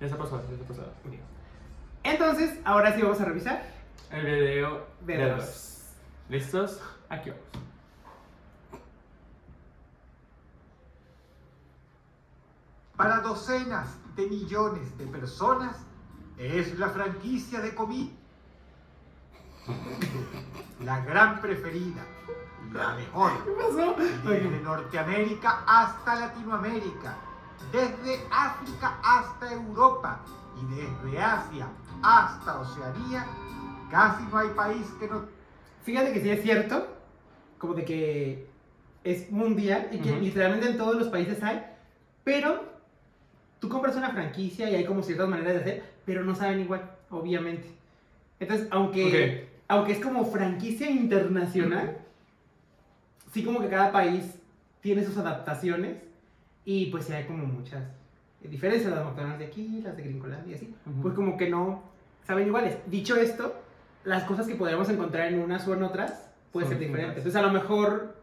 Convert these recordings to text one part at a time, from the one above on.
Ya se pasó, ya se pasó. Entonces, ahora sí vamos a revisar. El video De de dos. dos. ¿Listos? Aquí vamos. Para docenas de millones de personas es la franquicia de comida. La gran preferida, la mejor. ¿Qué pasó? Desde Norteamérica hasta Latinoamérica, desde África hasta Europa y desde Asia hasta Oceanía, casi no hay país que no Fíjate que sí es cierto, como de que es mundial y que Ujú. literalmente en todos los países hay, pero tú compras una franquicia y hay como ciertas maneras de hacer, pero no saben igual, obviamente. Entonces, aunque, aunque es como franquicia internacional, sí como que cada país tiene sus adaptaciones y pues sí hay como muchas diferencias, las McDonald's de aquí, las de Gringolandia y así, Ujú. pues como que no saben iguales. Dicho esto, las cosas que podríamos encontrar en unas o en otras puede Son ser diferente. distintas. Entonces a lo mejor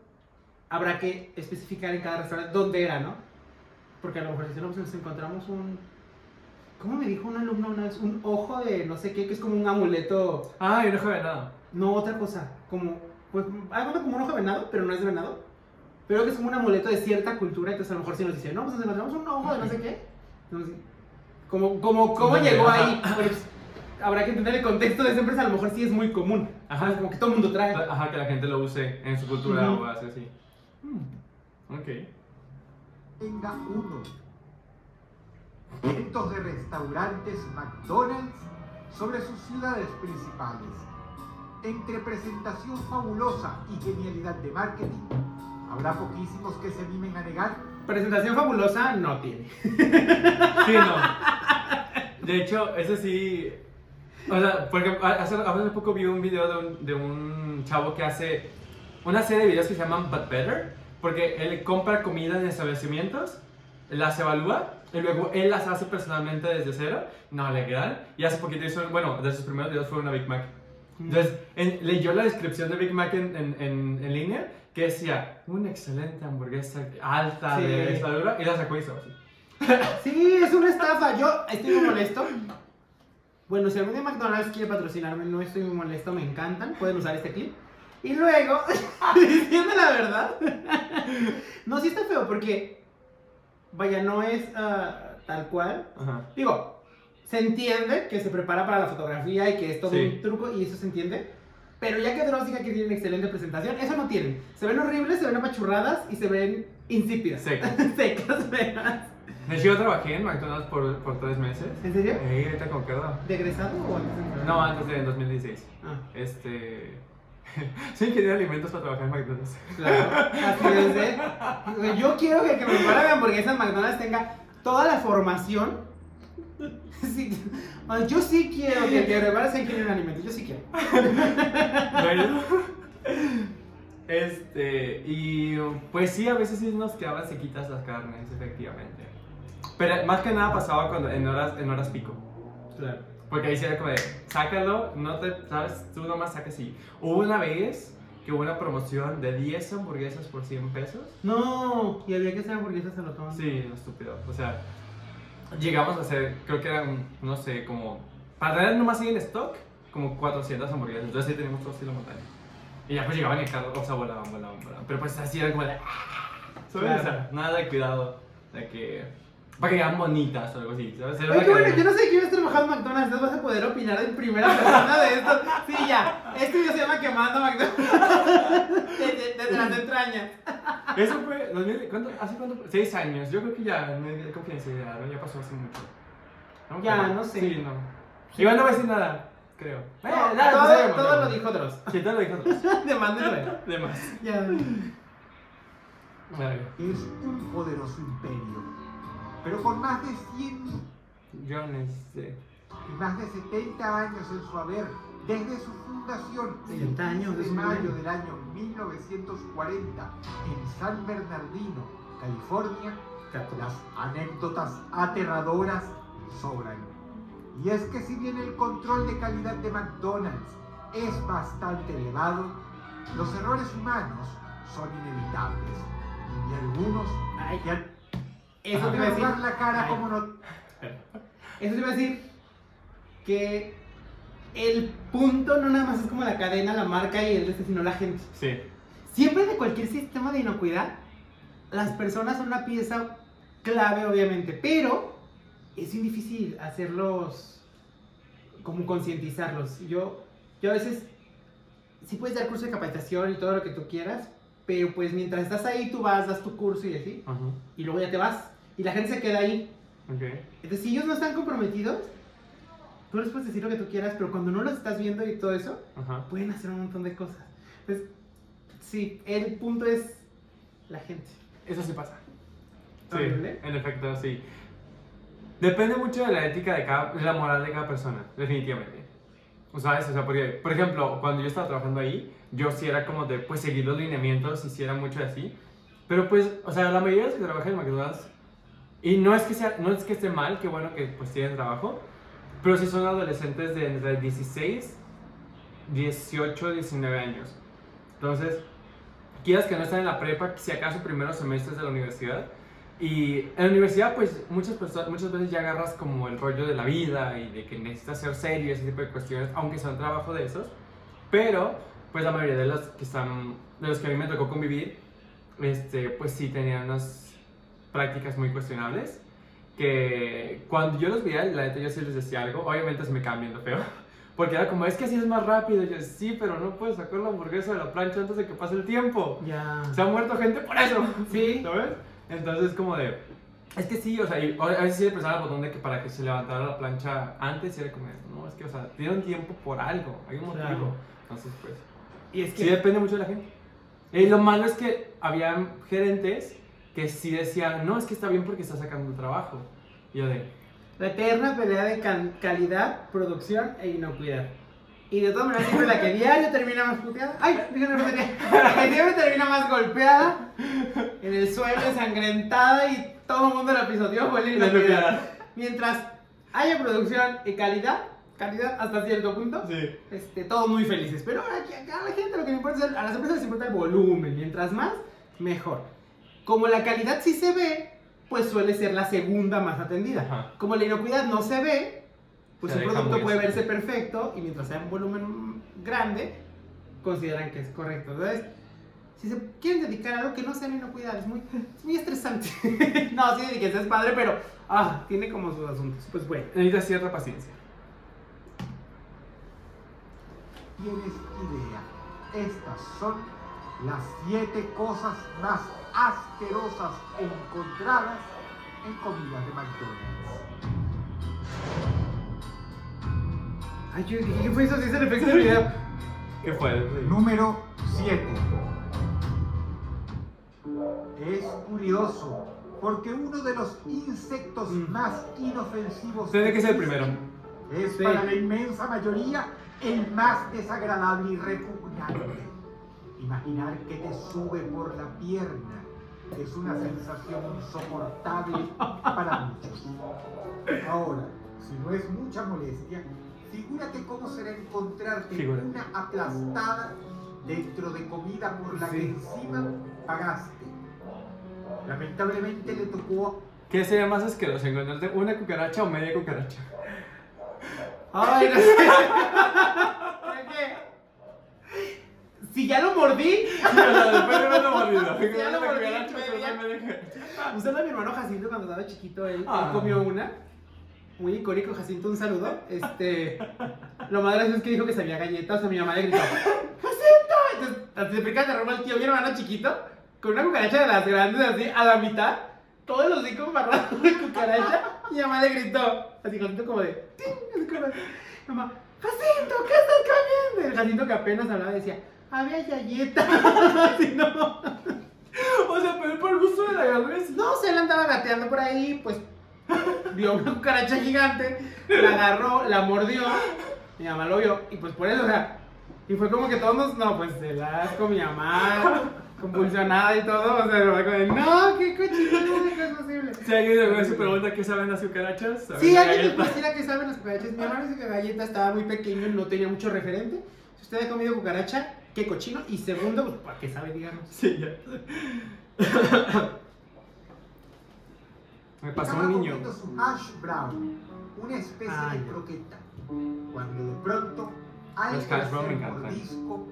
habrá que especificar en cada restaurante dónde era, ¿no? Porque a lo mejor si no, pues nos encontramos un... ¿Cómo me dijo un alumno una vez? Un ojo de no sé qué, que es como un amuleto... Ah, yo no jugué nada. No, otra cosa. Como, pues, algo como un ojo de venado, pero no es de venado. Pero que es como un amuleto de cierta cultura. Entonces, a lo mejor si nos dicen, no, pues nos encontramos un ojo de no sé qué. Entonces, como, como, ¿cómo No, llegó ajá. ahí? Pues, habrá que entender el contexto de esa empresa. A lo mejor sí es muy común. Ajá. Como que todo el mundo trae. Ajá, que la gente lo use en su cultura Ujú. o hace así. Hmm, Ok. tenga uno. Cientos de restaurantes McDonald's sobre sus ciudades principales. Entre presentación fabulosa y genialidad de marketing, habrá poquísimos que se animen a negar Presentación fabulosa no tiene. Sí, no. De hecho, eso sí. O sea, porque hace, hace poco vi un video de un, de un chavo que hace una serie de videos que se llaman But Better. Porque él compra comida en establecimientos, las evalúa y luego él las hace personalmente desde cero. No le quedan. Y hace poquito hizo, bueno, de sus primeros videos fue una Big Mac. Entonces, en- leyó la descripción de Big Mac en, en, en, en línea que decía una excelente hamburguesa alta Sí. de estadura y la sacó y así. Sí, es una estafa. Yo estoy muy molesto. Bueno, si algún día McDonald's quiere patrocinarme, no estoy muy molesto, me encantan. Pueden usar este clip. Y luego, diciendo la verdad, no, sí está feo porque, vaya, no es ah, tal cual. Ajá. Digo, se entiende que se prepara para la fotografía y que es todo Sí. un truco y eso se entiende. Pero ya que Dross diga que tienen excelente presentación, eso no tienen. Se ven horribles, se ven apachurradas y se ven insípidas. Secas. Secas. De hecho, yo trabajé en McDonald's por, por tres meses. ¿En serio? Eh, ahorita como quedó. ¿De egresado o antes de entrar? No, antes de en 2016. Ah, Este. Soy ingeniero de alimentos para trabajar en McDonald's. claro. Así es, ¿eh? Yo quiero que que me prepara mi hamburguesa en McDonald's tenga toda la formación. Sí. Ah, Yo sí quiero que sea ingeniero en alimentos. Yo sí quiero. Bueno. Este. Y pues sí, a veces sí nos quedaban sequitas las carnes, efectivamente. Pero más que nada pasaba cuando en horas, en horas pico. Claro. Porque ahí sí era como de, sácalo, no te, sabes, tú nomás sacas y... Hubo una vez que hubo una promoción de 10 hamburguesas por 100 pesos. No, y había que hacer hamburguesas a lo tonto. Sí, lo estúpido. O sea, llegamos a hacer, creo que eran, no sé, como... Para tener nomás ahí en stock, como 400 hamburguesas. Entonces sí teníamos todo así la montaña. Y ya pues llegaban en el carro, o sea, volaban, volaban, volaban. Pero pues así era como de... "Ah", ¿sabes? Claro. O sea, nada de cuidado. De que... Para que quedan bonitas o algo así, ¿sabes? Oye, qué bueno, yo no sé quién has trabajado en McDonald's, entonces vas a poder opinar en primera persona de esto. Sí, ya, este video se llama Quemando McDonald's desde, desde las entrañas. Eso fue, 2000, ¿cuánto, ¿hace cuánto? fue? Seis años. Yo creo que ya, no ¿no? ya pasó hace mucho. ¿No? Ya, Pero- no sé. Sí, no. Igual no voy a decir nada, creo. Eh, No, nada, todo, pues, sabemos, todo lo dijo Dross. Sí, todo lo dijo otros. Demándelo. De más. Ya. Vale. es un poderoso imperio, pero con más de 100 Yo necesité. y más de 70 años en su haber, desde su fundación el 70 años, 15 es de mayo del año 1940 en San Bernardino, California, las anécdotas aterradoras sobran. Y es que si bien el control de calidad de McDonald's es bastante elevado, los errores humanos son inevitables. Y algunos han Eso te iba a decir. la cara como no Eso te iba a decir que el punto no nada más es como la cadena, la marca y el este, sino la gente. Sí. Siempre de cualquier sistema de inocuidad, las personas son una pieza clave, obviamente, pero es muy difícil hacerlos, como concientizarlos. Yo, yo a veces, sí puedes dar curso de capacitación y todo lo que tú quieras, pero pues mientras estás ahí, tú vas, das tu curso y así, Ajá. y luego ya te vas, y la gente se queda ahí. Ok. Entonces, si ellos no están comprometidos, tú les puedes decir lo que tú quieras, pero cuando no los estás viendo y todo eso, Ajá. pueden hacer un montón de cosas. Entonces, sí, el punto es la gente. Eso sí pasa. Sí, Horrible. en efecto, sí. Depende mucho de la ética de cada, de la moral de cada persona, definitivamente. ¿Sabes? O sea, porque, por ejemplo, cuando yo estaba trabajando ahí, yo sí era como de, pues, seguir los lineamientos, hiciera mucho así. Pero, pues, o sea, la mayoría de los que trabajan en McDonald's, y no es que, sea, no es que esté mal, qué bueno que, pues, tienen trabajo, pero sí son adolescentes de entre 16, 18, 19 años. Entonces, quieras que no están en la prepa, si acaso primeros semestres de la universidad. Y en la universidad, pues muchas, personas, muchas veces ya agarras como el rollo de la vida y de que necesitas ser serio, ese tipo de cuestiones, aunque sea un trabajo de esos. Pero, pues la mayoría de los que están, de los que a mí me tocó convivir, este, pues sí tenían unas prácticas muy cuestionables. Que cuando yo los veía, la neta yo sí les decía algo, obviamente se me quedaban viendo feo. Porque era como, es que así es más rápido. Y yo, sí, pero no puedes sacar la hamburguesa de la plancha antes de que pase el tiempo. Ya. Se ha muerto gente por eso. Sí. ¿Sabes? Entonces, como de. Es que sí, o sea, y a veces sí le prestaba el botón de que para que se levantara la plancha antes y era como, no, es que, o sea, dieron tiempo por algo, hay un motivo. Claro. Entonces, pues. Y es que Sí, depende mucho de la gente. Y lo malo es que había gerentes que sí decían, no, es que está bien porque está sacando trabajo. Y yo de. la eterna pelea de cal- calidad, producción e inocuidad. Y de todas maneras, siempre la que diario termina más puteada. ¡Ay! Dije una. La que siempre termina más golpeada, en el suelo, ensangrentada y todo el mundo la pisoteó fue la inocuidad. Mientras haya producción y calidad, calidad hasta cierto punto, Sí. este, todos muy felices. Pero aquí, acá a la gente lo que le importa es, el- a las empresas les importa el volumen. Mientras más, mejor. Como la calidad sí se ve, pues suele ser la segunda más atendida. Ajá. Como la inocuidad no se ve, pues Se un producto puede verse perfecto y mientras sea un volumen grande, consideran que es correcto. Entonces, si se quieren dedicar a algo que no sea la inocuidad, es muy, es muy estresante. no, sí, dedíquense, es padre, pero ah, tiene como sus asuntos. Pues bueno. Necesitas cierta paciencia. ¿Tienes idea? Estas son las siete cosas más asquerosas encontradas en comidas de McDonald's. Ay, yo dije, ¿qué fue eso? Sí, es el efecto del video. ¿Qué fue? Número 7. Es curioso porque uno de los insectos Mm. más inofensivos Tiene que ser el primero. es Sí. para la inmensa mayoría el más desagradable y repugnante. Imaginar que te sube por la pierna es una sensación insoportable para muchos. Ahora, si no es mucha molestia, figúrate cómo será encontrarte Figúrate. una aplastada dentro de comida por la que encima pagaste. Lamentablemente le tocó ¿Qué sería más asqueroso? ¿Encontrarte una cucaracha o media cucaracha? Ay, no sé. Es que, Si ya lo mordí, Después de haberlo mordido. Ya lo mordí. Usted a mi hermano Jacinto cuando estaba chiquito, él, él Ah. comió una. Muy icónico, Jacinto, un saludo. Este, lo más gracioso es que dijo que sabía galletas, a mi mamá le gritó, ¡Jacinto! Entonces, así se explica de el tío, mi hermano chiquito, con una cucaracha de las grandes, así, a la mitad, todo el hocico embarrado de cucaracha, y mi mamá le gritó, así, Jacinto como de, ¡ting! De, mamá, Jacinto, ¿qué estás comiendo? El Jacinto que apenas hablaba decía, había galletas, así no. O sea, pero por gusto de la galleta. No, se él andaba gateando por ahí, pues vio una cucaracha gigante, la agarró, la mordió, mi mamá lo vio, y pues por eso, o sea, y fue como que todos nos, no, pues el asco, mi mamá, convulsionada y todo, o sea, de verdad, como de, no, qué cochinada, ¿cómo es posible? Si alguien verdad se pregunta qué saben las cucarachas, saben Sí, la alguien galleta. cualquiera que sabe las cucarachas, mi hermano dice que galleta estaba muy pequeño y no tenía mucho referente, si usted ha comido cucaracha, qué cochino, y segundo, pues, ¿para qué sabe, digamos? Sí, ya. Me pasó Estaba un niño. comiendo su hash brown una especie Ah, de ya. croqueta. Cuando de pronto, al Los hash brown me tercer encantan. mordisco,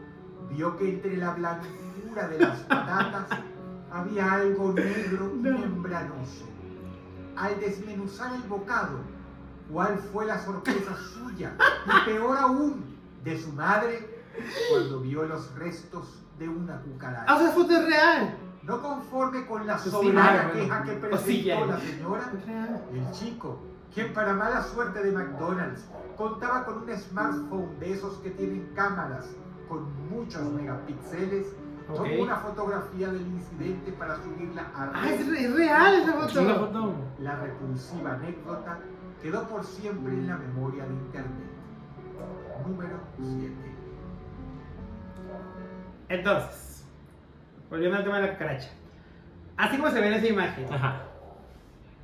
vio que entre la blancura de las patatas había algo negro y No. membranoso. Al desmenuzar el bocado, ¿cuál fue la sorpresa suya? Y peor aún, de su madre, cuando vio los restos de una Ah, o cucaracha. sea, foto es real. No conforme con la sí, soberana bueno. queja que sí, presentó la señora, el chico, quien para mala suerte de McDonald's contaba con un smartphone de esos que tienen cámaras con muchos megapíxeles, tomó una fotografía del incidente para subirla a Ah, es, red. es real esa foto. foto. La repulsiva anécdota quedó por siempre en la memoria de Internet. Número 7. Entonces, volviendo al tema de la cucaracha. Así como se ve en esa imagen, Ajá.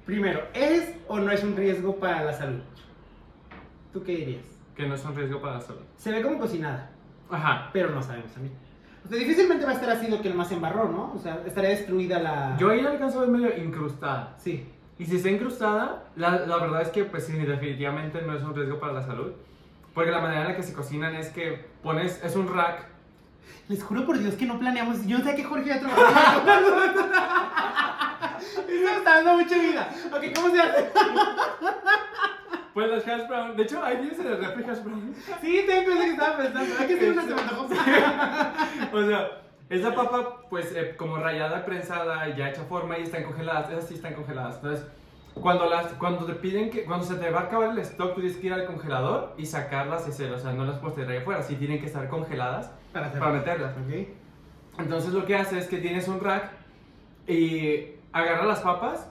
primero, ¿es o no es un riesgo para la salud? ¿Tú qué dirías? Que no es un riesgo para la salud. Se ve como cocinada, Ajá. pero no sabemos también. O sea, difícilmente va a estar así lo que nomás embarró, ¿no? O sea, estaría destruida la... Yo ahí la alcanzo a ver medio incrustada. Sí. Y si está incrustada, la, la verdad es que pues sí, definitivamente no es un riesgo para la salud. Porque la manera en la que se cocinan es que pones, es un rack. Les juro por Dios que no planeamos. Yo sé que Jorge ya trabajó. Esto me está dando mucha vida. Ok, ¿cómo se hace? Pues las hash brown. De hecho, ahí tienes en el refri hash brown. Sí, tengo eso que estaba pensando. Hay que hacer una segunda cosa. O sea, esa papa, pues eh, como rayada, prensada, ya hecha forma y están congeladas. Esas sí están congeladas. Entonces, cuando, las, cuando te piden que, cuando se te va a acabar el stock, tú tienes que ir al congelador y sacarlas y hacer, o sea, no las puedes tener ahí afuera, sí tienen que estar congeladas Para para meterlas. Ok. Entonces lo que haces es que tienes un rack y agarras las papas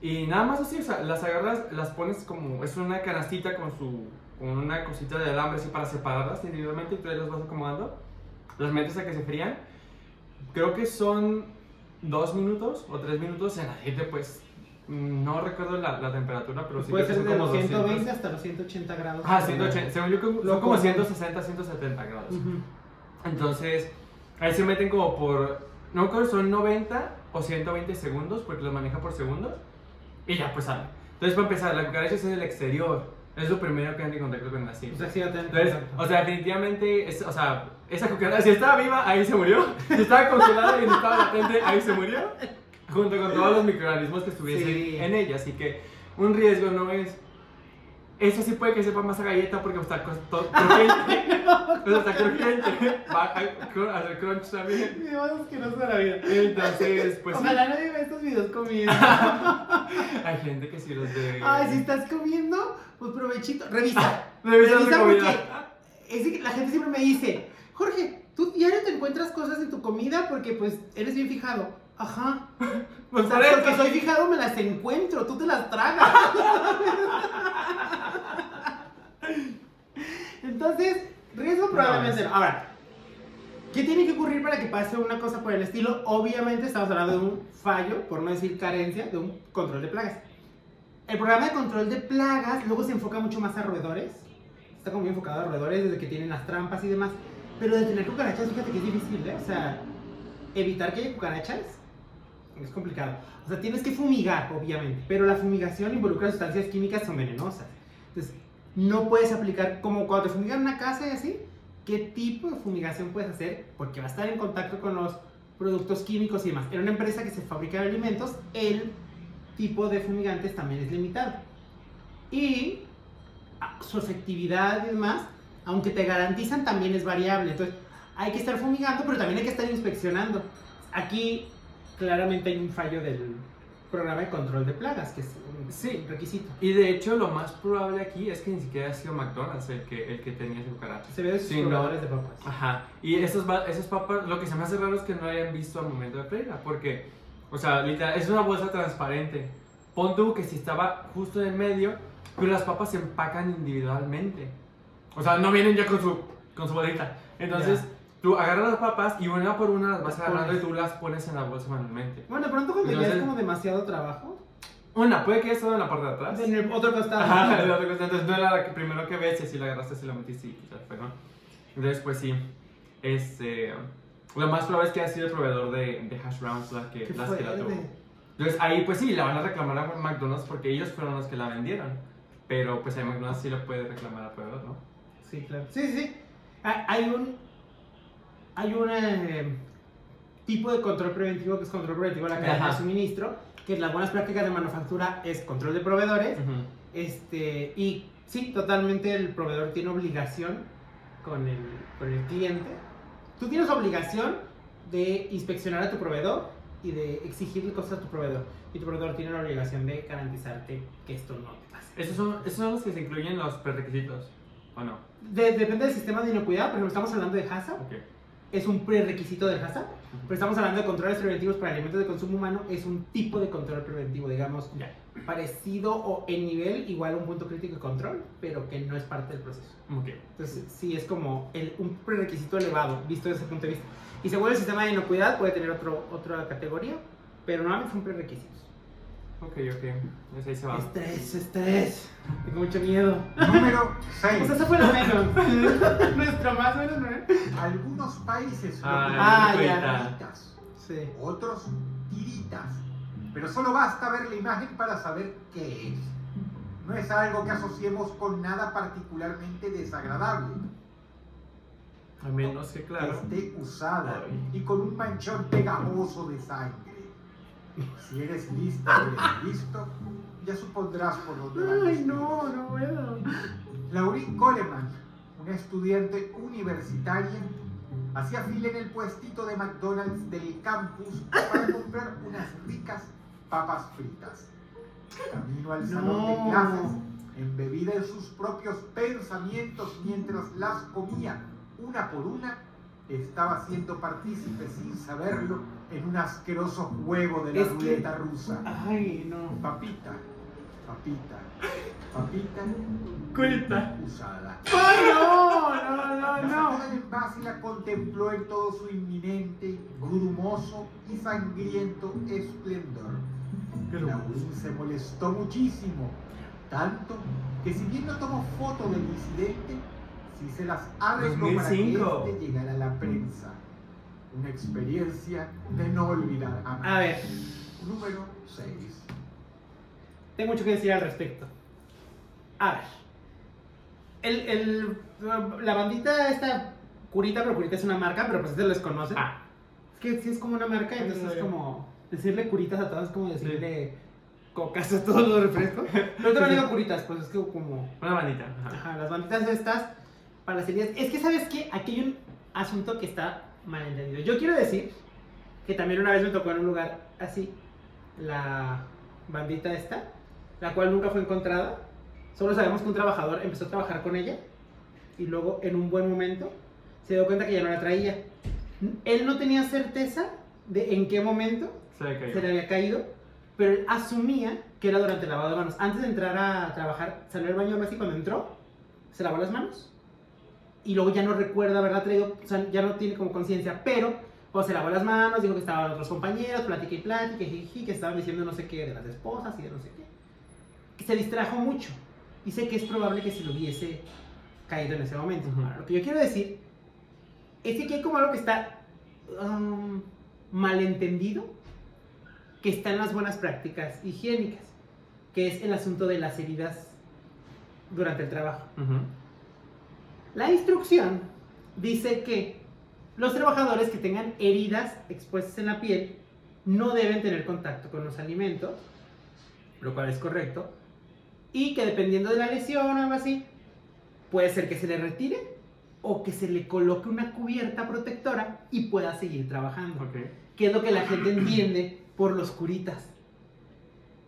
y nada más así, o sea, las agarras, las pones como, es una canastita con su, con una cosita de alambre así para separarlas individualmente y tú ahí las vas acomodando, las metes a que se frían. Creo que son dos minutos o tres minutos en aceite, pues no recuerdo la, la temperatura, pero sí Puede ser que de son los como 120 200. hasta los 180 grados. Ah, 180, según yo son como común. 160, 170 grados. Ujú. Entonces, ahí se meten como por, no me acuerdo, son 90 o 120 segundos, porque los maneja por segundos, y ya pues sale. Entonces, para empezar, la cucaracha es en el exterior, es lo primero que entra en contacto con la O cinta. sea, sí, Entonces, o sea, definitivamente, es, o sea, esa cucaracha, si estaba viva, ahí se murió, si estaba congelada y no estaba latente, ahí se murió, junto con todos los microorganismos que estuviesen Sí. en ella, así que un riesgo no es... Eso sí puede que sepa más a galleta porque está crujiente. Está crujiente. Va a hacer crunch también. Es que no la vida. Entonces, pues sí. Ojalá nadie vea estos videos comiendo. Hay gente que sí los de. Ay, si estás comiendo, pues provechito. Revisa. Revisa su Revisa comida. porque es que la gente siempre me dice, Jorge, tú diario te encuentras cosas en tu comida porque pues eres bien fijado. Ajá. Pues por eso. soy fijado me las encuentro, tú te las tragas. Entonces, riesgo probablemente no. Ahora, ¿qué tiene que ocurrir para que pase una cosa por el estilo? Obviamente estamos hablando de un fallo, por no decir carencia, de un control de plagas. El programa de control de plagas luego se enfoca mucho más a roedores. Está como muy enfocado a roedores desde que tienen las trampas y demás. Pero de tener cucarachas, fíjate que es difícil, ¿eh? O sea, evitar que haya cucarachas es complicado. O sea, tienes que fumigar, obviamente, pero la fumigación involucra sustancias químicas son venenosas. Entonces, no puedes aplicar, como cuando te fumigan una casa y así, ¿qué tipo de fumigación puedes hacer? Porque va a estar en contacto con los productos químicos y demás. En una empresa que se fabrica alimentos, el tipo de fumigantes también es limitado. Y su efectividad y demás, aunque te garantizan, también es variable. Entonces, hay que estar fumigando, pero también hay que estar inspeccionando. Aquí claramente hay un fallo del programa de control de plagas, que es un Sí. requisito. Y de hecho, lo más probable aquí es que ni siquiera ha sido McDonald's el que, el que tenía ese cucaracha. Se ve de sus Sí, no. de papas. Ajá. Y esos, esos papas, lo que se me hace raro es que no hayan visto al momento de freírla. Porque, o sea, literal, es una bolsa transparente. Pon tú que si estaba justo en el medio, pero las papas se empacan individualmente. O sea, no vienen ya con su, con su bolita. Entonces. Tú agarras las papas y una por una las vas agarrando y tú las pones en la bolsa manualmente. Bueno, de pronto cuando ya es Entonces- como demasiado trabajo, Una, puede que haya estado en la parte de atrás. en el otro costado. Ajá, el otro costado. Entonces no era la que primero que ves y así la agarraste, así la metiste y quizás fue, ¿no? Entonces, pues sí. Este. Lo más probable es que haya sido el proveedor de, de hash browns la que, Qué las que la tuvo. fuerte. Entonces ahí, pues sí, la van a reclamar a McDonald's porque ellos fueron los que la vendieron. pero pues además sí lo puede reclamar al proveedor, ¿no? Sí, claro. Sí, sí, sí. Ah, Hay un, hay un eh, tipo de control preventivo que es control preventivo de la cadena Ajá. de suministro, que las buenas prácticas de manufactura es control de proveedores. Ujú. Este, y sí, totalmente el proveedor tiene obligación con el, con el cliente. Tú tienes obligación de inspeccionar a tu proveedor y de exigirle cosas a tu proveedor. Y tu proveedor tiene la obligación de garantizarte que esto no te pase. Esos son, esos son los que se incluyen en los prerequisitos, ¿o no? De- depende del sistema de inocuidad, por ejemplo, estamos hablando de HACCP, Ok. Es un prerequisito del HACCP, pero estamos hablando de controles preventivos para alimentos de consumo humano, es un tipo de control preventivo, digamos, Ya. parecido o en nivel igual a un punto crítico de control, pero que no es parte del proceso. Ok. Entonces, sí es como el- un prerequisito elevado, visto desde ese punto de vista. Y según el sistema de inocuidad, puede tener otro, otra categoría, pero normalmente son prerequisitos. Ok, ok. Entonces ahí se va. Estrés, estrés. Tengo mucho miedo. Número 6. Pues esa fue la menos. Nuestra más menos, ¿no? Algunos países lo Ah, tiritas, Sí. otros tiritas. Pero solo basta ver la imagen para saber qué es. No es algo que asociemos con nada particularmente desagradable. A menos que, claro. Esté usada Ay. y con un manchón pegajoso de sangre. Si eres listo eres listo, ya supondrás por dónde van Ay, no, no puedo. Laurín Coleman, una estudiante universitaria, hacía fila en el puestito de McDonald's del campus para comprar unas ricas papas fritas. Camino al salón de clases, embebida en sus propios pensamientos mientras las comía una por una, estaba siendo partícipe sin saberlo en un asqueroso juego de la Es que- ruleta rusa. Ay, no. Papita, papita, papita, Culpa. usada. Ay, no, no, La no, no. del envase y la contempló en todo su inminente, grumoso y sangriento esplendor. Laurín se molestó muchísimo, tanto que si bien no tomó foto del incidente, sí se las arregló para que 2005. este llegara a la prensa. Una experiencia de no olvidar. A ver, Número 6. tengo mucho que decir al respecto. A ver. El, el, la bandita, esta curita, pero curita es una marca, pero pues ustedes les conocen. Ah, Es que sí es como una marca, entonces Sí, es sí. como decirle curitas a todos, es como decirle cocas a todos los refrescos. Pero yo no digo curitas, pues es que como una bandita. Ajá. Ajá, las banditas estas para las heridas. Es que, ¿sabes qué? Aquí hay un asunto que está malentendido. Yo quiero decir que también una vez me tocó en un lugar así la bandita esta, la cual nunca fue encontrada. Solo sabemos que un trabajador empezó a trabajar con ella y luego en un buen momento se dio cuenta que ya no la traía. Él no tenía certeza de en qué momento Se le se le había caído, pero él asumía que era durante el lavado de manos. Antes de entrar a trabajar, salió del baño así cuando entró, se lavó las manos y luego ya no recuerda haberla traído, o sea, ya no tiene como conciencia, pero pues se lavó las manos, dijo que estaban otros compañeros, plática y plática, jiji, que estaban diciendo no sé qué de las esposas y de no sé qué. Se distrajo mucho y sé que es probable que si lo hubiese caído en ese momento. Ujú. Ahora, lo que yo quiero decir es que aquí hay como algo que está um, malentendido que está en las buenas prácticas higiénicas, que es el asunto de las heridas durante el trabajo. Ujú. La instrucción dice que los trabajadores que tengan heridas expuestas en la piel no deben tener contacto con los alimentos, lo cual es correcto, y que dependiendo de la lesión o algo así, puede ser que se le retire o que se le coloque una cubierta protectora y pueda seguir trabajando Ok. que es lo que la gente entiende por los curitas.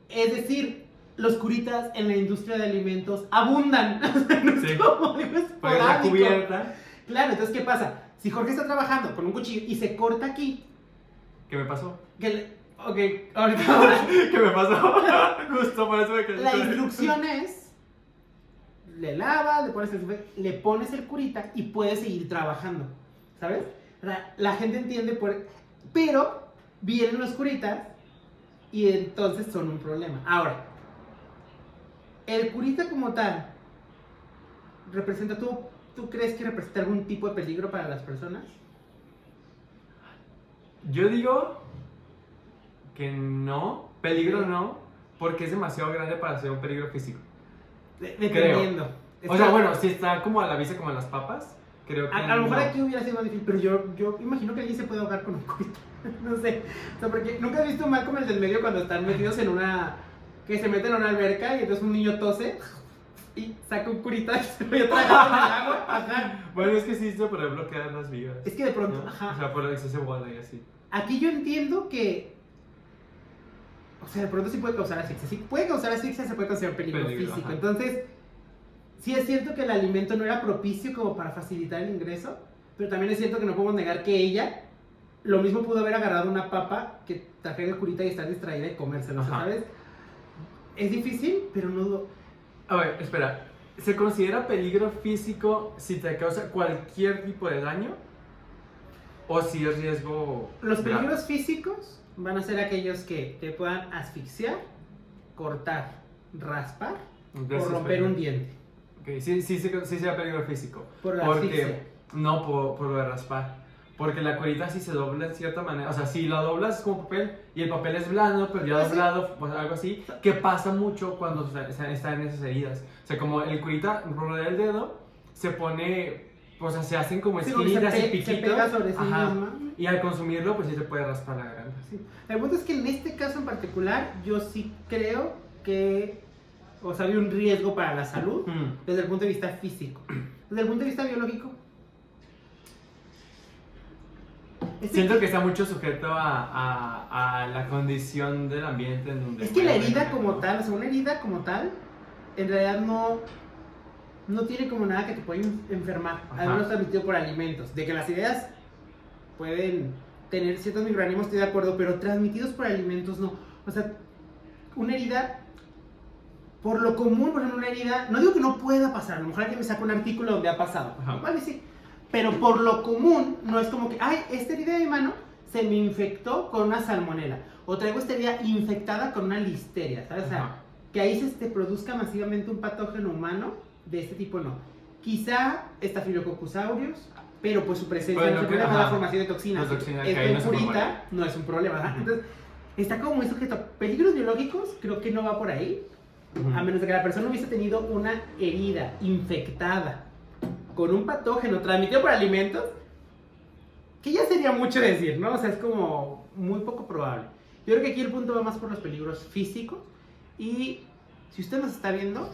Es decir, los curitas en la industria de alimentos abundan. No Sí. como Pues la cubierta. Claro, entonces, ¿qué pasa? Si Jorge está trabajando con un cuchillo y se corta aquí, ¿Qué me pasó? que le- Ok, ahorita ¿Qué me pasó? Justo por eso me la instrucción es, le lavas, le pones, el, le pones el curita y puedes seguir trabajando, ¿sabes? La, la gente entiende por... Pero vienen los curitas y entonces son un problema. Ahora, el curita como tal, representa, ¿tú, ¿tú crees que representa algún tipo de peligro para las personas? Yo digo que no, peligro no, porque es demasiado grande para ser un peligro físico. De- Dependiendo. O sea, bueno, si está como a la vista como en las papas, creo que. A, a lo mejor no. aquí hubiera sido más difícil, pero yo, yo imagino que alguien se puede ahogar con un curita. no sé. O sea, porque nunca he visto mal como el del medio cuando están metidos en una. Que se meten a una alberca y entonces un niño tose y saca un curita y se lo voy en el agua. Ajá. Bueno, es que sí, esto para bloquear las vigas. Es que de pronto, ¿no? ajá. O sea, por exceso de bola y así. Aquí yo entiendo que. O sea, de pronto sí puede causar asfixia. Si puede causar asfixia, se puede considerar peligro, Peligro, físico. ajá. Entonces, sí es cierto que el alimento no era propicio como para facilitar el ingreso, pero también es cierto que no podemos negar que ella lo mismo pudo haber agarrado una papa que trajer el curita y estar distraída y Ajá. ¿sabes? Es difícil, pero no dudo. A ver, espera. ¿Se considera peligro físico si te causa cualquier tipo de daño? ¿O si es riesgo. Los grave? peligros físicos van a ser aquellos que te puedan asfixiar, cortar, raspar o romper un diente. Ok, sí, sí, sí, sí sea peligro físico. Por la asfixia. Porque, no por, por lo de raspar. Porque la curita sí se dobla de cierta manera. O sea, si la doblas es como papel y el papel es blando, pero ya sí. doblado, pues algo así, que pasa mucho cuando está- está- están en esas heridas. O sea, como el curita rodea el dedo, se pone, o sea, se hacen como Sí, esquinitas y piquitos. sobre sí Ajá. misma. Y al consumirlo, pues sí se puede raspar la garganta. Sí. El punto es que en este caso en particular, yo sí creo que, o sea, había un riesgo para la salud Mm. desde el punto de vista físico. Desde el punto de vista biológico. este- Siento que está mucho sujeto a, a, a la condición del ambiente en donde Es que la herida ¿no? como tal, o sea, una herida como tal, en realidad no, no tiene como nada que te pueda enfermar, Ajá. al menos transmitido por alimentos. De que las ideas pueden tener ciertos microorganismos, estoy de acuerdo, pero transmitidos por alimentos no. O sea, una herida, por lo común, por ejemplo, una herida, no digo que no pueda pasar, a lo mejor alguien me saca un artículo donde ha pasado, Ajá. vale, sí, pero por lo común no es como que, ay, esta herida de mi mano se me infectó con una salmonela, o traigo esta herida infectada con una listeria, ¿sabes? O sea, Ajá. que ahí se te produzca masivamente un patógeno humano de este tipo no. Quizá Staphylococcus aureus, pero pues su presencia Bueno, no es un que- problema, ajá. la formación de toxinas. Toxina que no es curita problema. no es un problema. Entonces, está como muy sujeto. a Peligros biológicos, creo que no va por ahí. A menos de que la persona hubiese tenido una herida infectada con un patógeno transmitido por alimentos, que ya sería mucho decir, ¿no? O sea, es como muy poco probable. Yo creo que aquí el punto va más por los peligros físicos. Y si usted nos está viendo,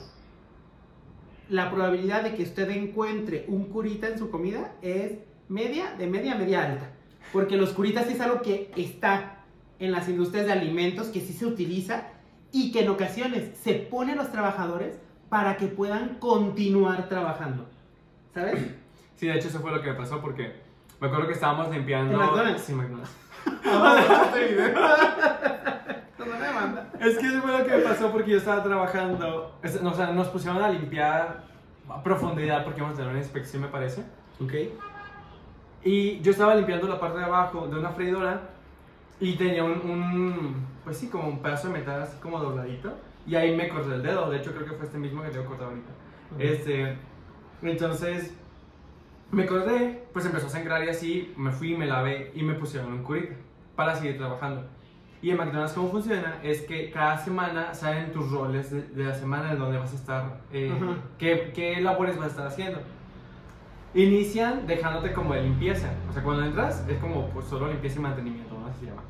la probabilidad de que usted encuentre un curita en su comida es media, de media a media alta. Porque los curitas es algo que está en las industrias de alimentos, que sí se utiliza y que en ocasiones se pone a los trabajadores para que puedan continuar trabajando. ¿Sabes? Sí, de hecho eso fue lo que me pasó porque me acuerdo que estábamos limpiando... ¿En McDonald's? Sí, McDonald's. No me manda. Es que eso fue lo que me pasó porque yo estaba trabajando, es- o sea, nos pusieron a limpiar a profundidad porque íbamos a tener una inspección, me parece. Ok. Y yo estaba limpiando la parte de abajo de una freidora y tenía un, un, pues sí, como un pedazo de metal así como dobladito. Y ahí me corté el dedo, de hecho creo que fue este mismo que tengo cortado ahorita. Este, entonces me corté, pues empezó a sangrar y así, me fui, me lavé y me pusieron un curita para seguir trabajando. Y en McDonald's cómo funciona es que cada semana salen tus roles de, de la semana en donde vas a estar, eh, qué, qué labores vas a estar haciendo. Inician dejándote como de limpieza, o sea, cuando entras es como pues, solo limpieza y mantenimiento, ¿no? Así se llama.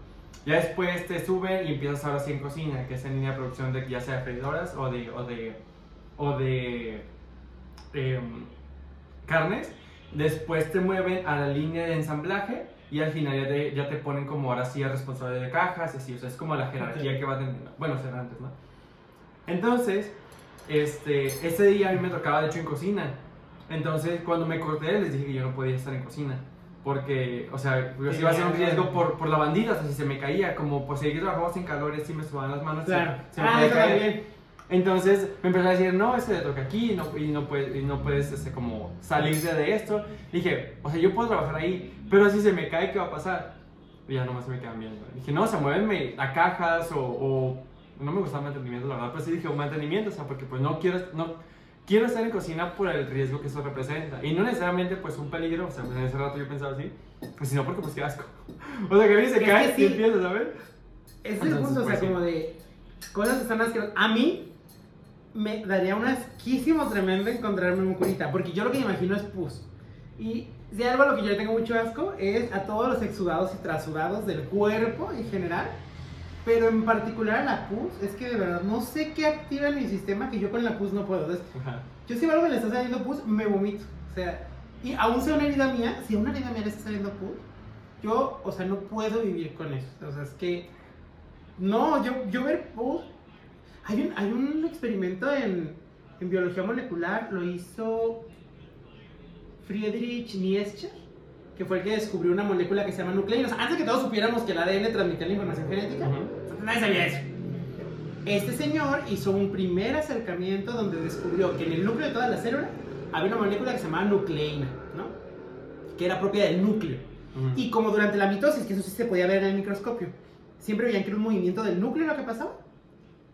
Ya después te suben y empiezas ahora sí en cocina, que es en línea de producción de ya sea de freidoras o de, o de, o de em, carnes. Después te mueven a la línea de ensamblaje y al final ya te, ya te ponen como ahora sí el responsable de cajas así, o sea, es como la jerarquía Ok. que va teniendo. Bueno, será antes, ¿no? Entonces, este, ese día a mí me tocaba de hecho en cocina. Entonces, cuando me corté, les dije que yo no podía estar en cocina. Porque, o sea, pues Sí, iba a ser un riesgo por, por la bandida, o sea, si se me caía, como pues seguir trabajando sin calores, si me suban las manos, se- Claro. se, me Ah, caer. también. Entonces me empezó a decir, no, ese le toca aquí y no, y no puedes, y no puedes este, como salirte de esto. Dije, o sea, yo puedo trabajar ahí, pero si se me cae, ¿qué va a pasar? Y ya nomás se me quedan viendo. Dije, no, o sea, muévenme a cajas o, o- no me gustaba el mantenimiento, la verdad, pero sí dije, mantenimiento, o sea, porque pues no quiero, no, quiero estar en cocina por el riesgo que eso representa. Y no necesariamente pues un peligro, o sea, pues en ese rato yo pensaba así, pues sino porque pues qué asco. O sea, que alguien se Es cae que y sí. empieza, ¿sabes? Es el punto, o sea, pues, sí. como de cosas que están asquerosas. A mí, me daría un asquísimo tremendo encontrarme un curita, porque yo lo que me imagino es pus. Y si algo a lo que yo le tengo mucho asco es a todos los exudados y trasudados del cuerpo en general, pero en particular a la pus, es que de verdad no sé qué activa en mi sistema que yo con la pus no puedo. Entonces, yo si algo me le está saliendo pus, me vomito. O sea, y aún sea una herida mía, si a una herida mía le está saliendo pus, yo, o sea, no puedo vivir con eso. O sea, es que, no, yo, yo ver pus, hay un, hay un experimento en, en biología molecular, lo hizo Friedrich Nietzsche, que fue el que descubrió una molécula que se llama nucleína. antes de que todos supiéramos que el ADN transmitía la información genética, nadie sabía eso. Este señor hizo un primer acercamiento donde descubrió que en el núcleo de toda la célula había una molécula que se llamaba nucleína, ¿no? Que era propia del núcleo. Y como durante la mitosis, que eso sí se podía ver en el microscopio, siempre veían que era un movimiento del núcleo lo que pasaba,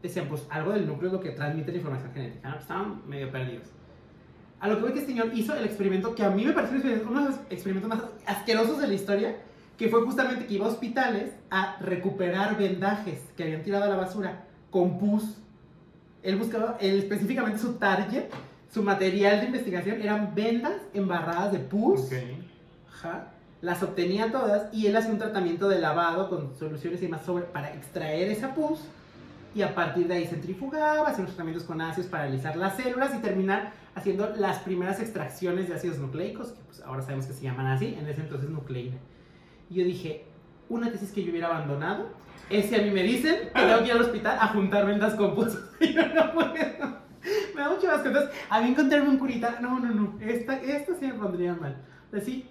decían, pues algo del núcleo es lo que transmite la información genética, ¿no? Estaban medio perdidos. A lo que voy que este señor hizo el experimento que a mí me pareció uno de los experimentos más asquerosos de la historia, que fue justamente que iba a hospitales a recuperar vendajes que habían tirado a la basura con pus. Él buscaba, él, específicamente su target, su material de investigación eran vendas embarradas de pus. Las obtenía todas y él hacía un tratamiento de lavado con soluciones y demás sobre, para extraer esa pus y a partir de ahí centrifugaba, hacía unos tratamientos con ácidos para alisar las células y terminar haciendo las primeras extracciones de ácidos nucleicos, que pues ahora sabemos que se llaman así, en ese entonces nucleína. Y yo dije, una tesis que yo hubiera abandonado es si a mí me dicen que tengo que ir al hospital a juntar vendas con pus. yo no puedo. Me da mucho más Entonces, a mí encontrarme un curita, no, no, no, esta, esta sí me pondría mal. Así.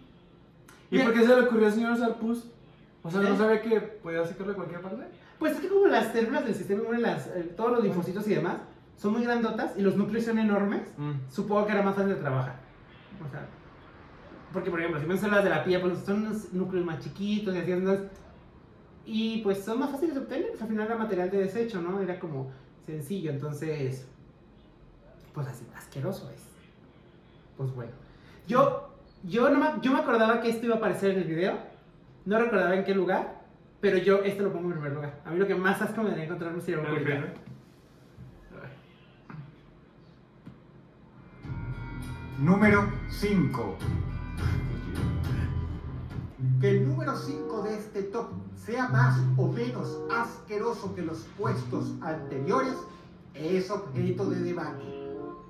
¿Y por qué se le ocurrió al señor usar pus? O sea, ¿no ¿Eh? sabe que podía sacarlo de cualquier parte? Pues es que como las células del sistema inmune, las, eh, todos los linfocitos y demás, son muy grandotas y los núcleos son enormes, mm. supongo que era más fácil de trabajar. O sea, porque por ejemplo, si ven las de la piel, pues son unos núcleos más chiquitos y así, entonces, y pues son más fáciles de obtener, pues al final era material de desecho, ¿no? Era como sencillo, entonces, pues así, asqueroso es. Pues bueno. Yo, yo, no me, yo me acordaba que esto iba a aparecer en el video, no recordaba en qué lugar, pero yo esto lo pongo en primer lugar. A mí lo que más asco me daría encontrarme sería un Número 5. Que el número 5 de este top sea más o menos asqueroso que los puestos anteriores es objeto de debate.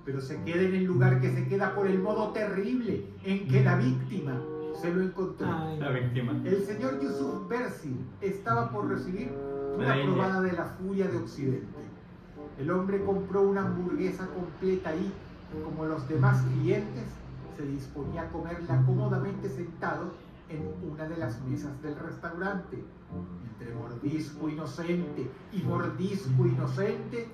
Pero se queda en el lugar que se queda por el modo terrible en que la víctima se lo encontró. la víctima. El señor Yusuf Bersin estaba por recibir una probada de la furia de Occidente. El hombre compró una hamburguesa completa y como los demás clientes, se disponía a comerla cómodamente sentado en una de las mesas del restaurante. Entre mordisco inocente y mordisco inocente,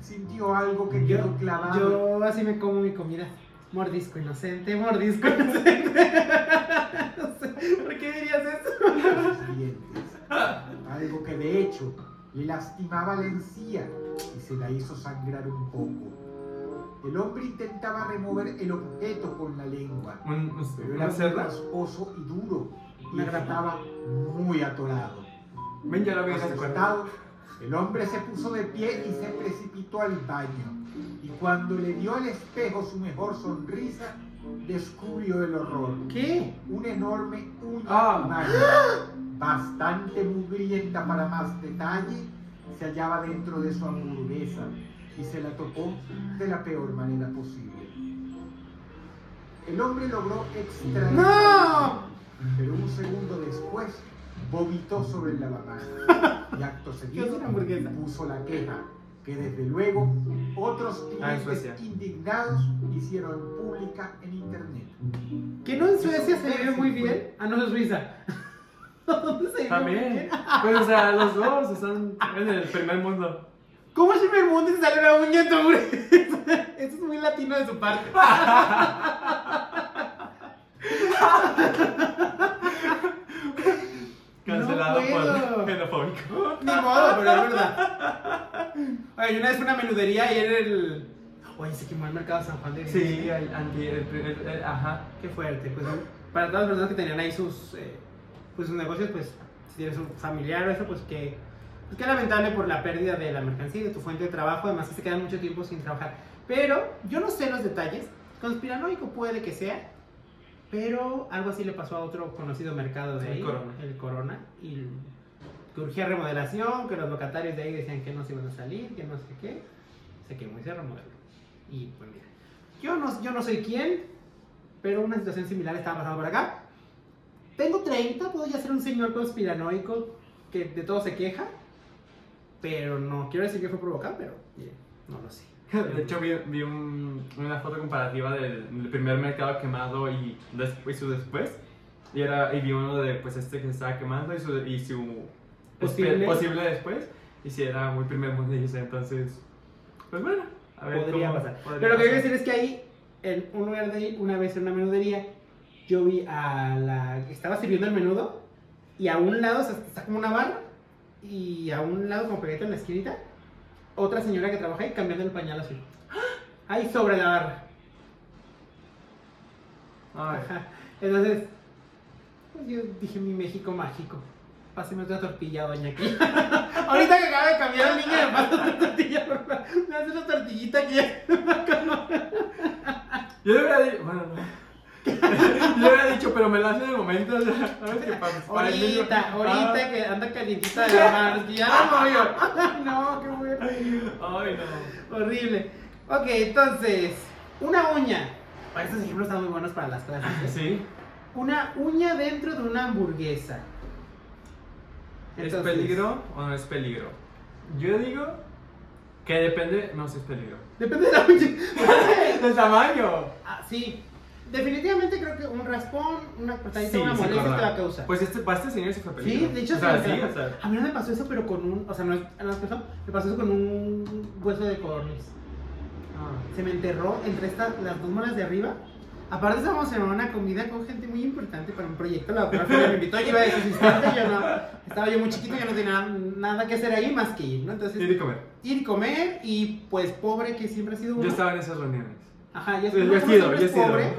sintió algo que quedó clavado. Yo así me como mi comida. Mordisco inocente, mordisco inocente. ¿Por qué dirías eso? Algo que de hecho le lastimaba la encía y se la hizo sangrar un poco. El hombre intentaba remover el objeto con la lengua, pero era muy rasposo y duro y estaba muy atorado. Ven, ya lo el hombre se puso de pie y se precipitó al baño. Y cuando le dio al espejo su mejor sonrisa, descubrió el horror. ¿Qué? Un enorme uña ah. bastante mugrienta para más detalle, se hallaba dentro de su hamburguesa y se la tocó de la peor manera posible. El hombre logró extraer, ¡No! pero un segundo después vomitó sobre el lavamanos y acto seguido puso la queja que desde luego otros ah, indignados hicieron pública en internet. ¿Que no en Suecia se vive muy bien? Ah, no, es Suiza. ¿Dónde se vive También. Pues, o sea, los dos están en el primer mundo. ¿Cómo es el mundo y se sale una uña en? Eso es muy latino de su parte. Cancelado por xenofóbico. Ni modo, pero es verdad. Oye, una vez fue una menudería y era el. Oye, se quemó el mercado de San Juan de Sí, el, anti, ajá. Qué fuerte. Pues para todas las personas que tenían ahí sus, eh, pues, sus negocios, pues si tienes un familiar o eso, pues que pues qué lamentable por la pérdida de la mercancía y de tu fuente de trabajo, además se quedan mucho tiempo sin trabajar. Pero yo no sé los detalles, conspiranoico puede que sea, pero algo así le pasó a otro conocido mercado de El ahí, Corona. el Corona, y que urgía remodelación, que los locatarios de ahí decían que no se iban a salir, que no sé qué, se quemó y se remodeló. Y pues mira, yo no, yo no soy quién, pero una situación similar estaba pasando por acá. Tengo 30, puedo ya ser un señor conspiranoico que de todo se queja, pero no quiero decir que fue provocado, pero no lo sé. De hecho, vi, vi un- una foto comparativa del, del primer mercado quemado y, después, su después. Y, era, y vi uno de pues este que se estaba quemando y su, y su Posible. espe- posible después. Y si era muy primer mundista, entonces. Pues bueno, a ver. podría cómo pasar. podría Pero lo que quiero decir es que ahí, en un lugar de ahí, una vez en una menudería, yo vi a la que estaba sirviendo el menudo y a un lado o sea, está como una barra y a un lado, como pegadito en la esquinita, otra señora que trabaja ahí cambiando el pañal así. Ahí sobre la barra. Ajá. Entonces, pues yo dije mi México mágico. Páseme otra tortilla, doña aquí. Ahorita que acaba de cambiar el niño, me pasa otra tortilla. Me hace una tortillita aquí. Yo le hubiera dicho. Bueno, no. Yo le hubiera dicho, pero me la hace de momento. o sea, ¿Sabes qué pasa? Ahorita, ahorita que anda calientita de la que ya no no, qué bueno. Ay, no. Horrible. Ok, entonces, una uña. Para estos ejemplos están muy buenos para las clases. ¿eh? Sí. Una uña dentro de una hamburguesa. ¿Es Entonces, peligro o no es peligro? Yo digo que depende. No, si es peligro. Depende de la uña. Del tamaño. Ah, sí. Definitivamente creo que un raspón, una cortadita, Sí, una molestia te va a causar. Pues este, para este señor sí fue peligro. Sí, de hecho, o sea, sí, o sea. a mí no me pasó eso, pero con un, o sea, no es, no es persona, me pasó eso con un hueso de codorniz. ah. Se me enterró entre estas, las dos manos de arriba. Aparte estábamos en una comida con gente muy importante para un proyecto. La doctora me invitó, yo iba de asistente, yo no, estaba yo muy chiquito, yo no tenía nada que hacer ahí más que ir, ¿no? Entonces, Ir y comer. ir y comer y pues pobre que siempre ha sido uno. Yo estaba en esas reuniones. Ajá, ya he como sido, es pobre,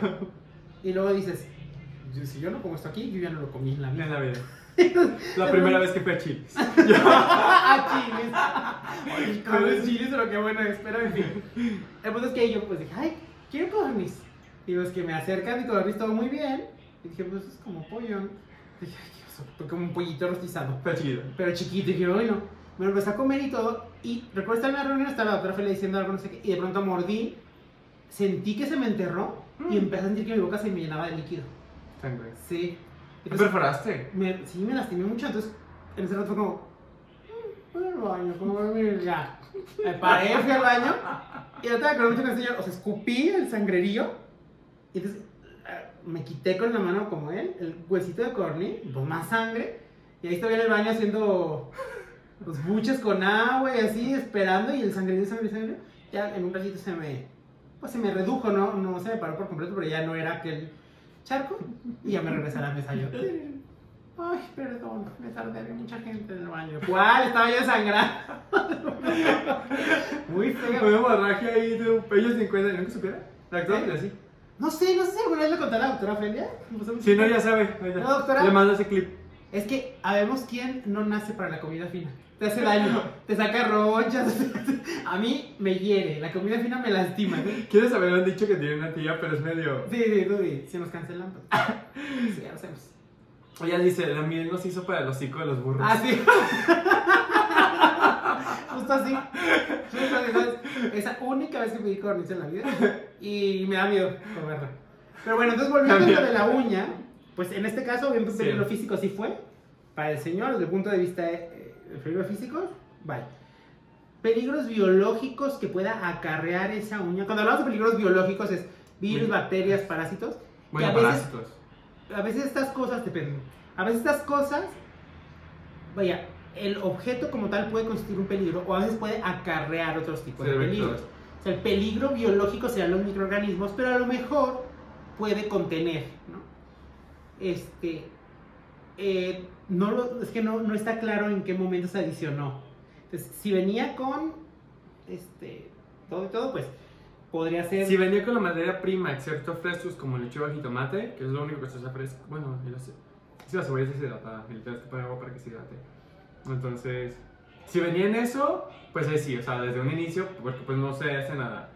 Y luego dices, "Yo- si yo no como esto aquí, yo ya no lo comí en la vida. En la vida. La primera vez que fui a Chilis. ah, chiles. Oye, chiles, pero qué bueno es. Pero en fin. El punto es que yo pues dije, ay, quiero codorniz. Y los que me acercan y codorniz todo muy bien. Y dije, pues es como pollo. ¿no? Dije, ay, qué oso, como un pollito rostizado. Fue chido. Pero chiquito. Y dije, bueno. Me lo empecé a comer y todo. Y recuerdo estar en la reunión, estaba la doctora Fela diciendo algo, no sé qué. Y de pronto mordí. Sentí que se me enterró. Y Mm. empecé a sentir que mi boca se me llenaba de líquido. Sangre. Sí. ¿Te perforaste? me, sí, me lastimé mucho, entonces en ese rato fue como, "Mm, voy al baño, como dormir ya. Me paré, fui al baño y ahorita me acuerdo mucho que señor, o sea, escupí el sangrerío y entonces eh, me quité con la mano como él, el huesito de corny, pues más sangre y ahí estoy en el baño haciendo los buches con agua y así, esperando y el sangrerío, sangre, sangre, ya en un ratito se me, pues se me redujo, ¿no? No se me paró por completo, pero ya no era aquel charco y ya me regresé a la mesa yo. Ay, perdón, me tardé, había mucha gente en el baño. ¿Cuál? Estaba yo desangrado. Muy feo. una hemorragia ahí de un pello 50. ¿Nunca supiera? La actora ¿Eh? así. No sé, no sé si alguna vez le conté a la doctora Felia. Si no, ya sabe. ya. No, doctora. Le mando ese clip. Es que habemos quién no nace para la comida fina. Te hace daño, te saca ronchas. A mí me hiere, la comida fina me lastima. ¿Quieres saber? Han dicho que tiene una tía, pero es medio. Sí, sí, tú di, si nos cancelan. Pues. Sí, ya lo sabemos. Ella dice: La miel nos hizo para el hocico de los burros. Ah, sí. Justo así. Justo así, ¿sabes? Esa única vez que pedí cornice en la vida. Y me da miedo comerla. Pero bueno, entonces volviendo a lo de la uña, pues en este caso, un Sí. peligro físico sí fue. Para el señor, desde el punto de vista eh, del peligro físico, bye. Peligros biológicos que pueda acarrear esa uña. Cuando hablamos de peligros biológicos es virus, Sí. bacterias, parásitos. Bueno, a veces- parásitos. a veces estas cosas dependen. A veces estas cosas, vaya, el objeto como tal puede constituir un peligro o a veces puede acarrear otros tipos Sí, de el peligros. vector. O sea, el peligro biológico serán los microorganismos, pero a lo mejor puede contener, ¿no? Este, eh, no lo- es que no, no está claro en qué momento se adicionó. Entonces, si venía con, este, todo y todo, pues podría ser... Si venía con la materia prima, excepto frescos como lechuga y tomate, que es lo único que se usa fresco. Bueno, y la, ce- sí, la cebolla se hidrata, y le tienes que poner agua para que se hidrate. Entonces, Si venía en eso, pues ahí sí, o sea, desde un inicio, porque pues no se hace nada.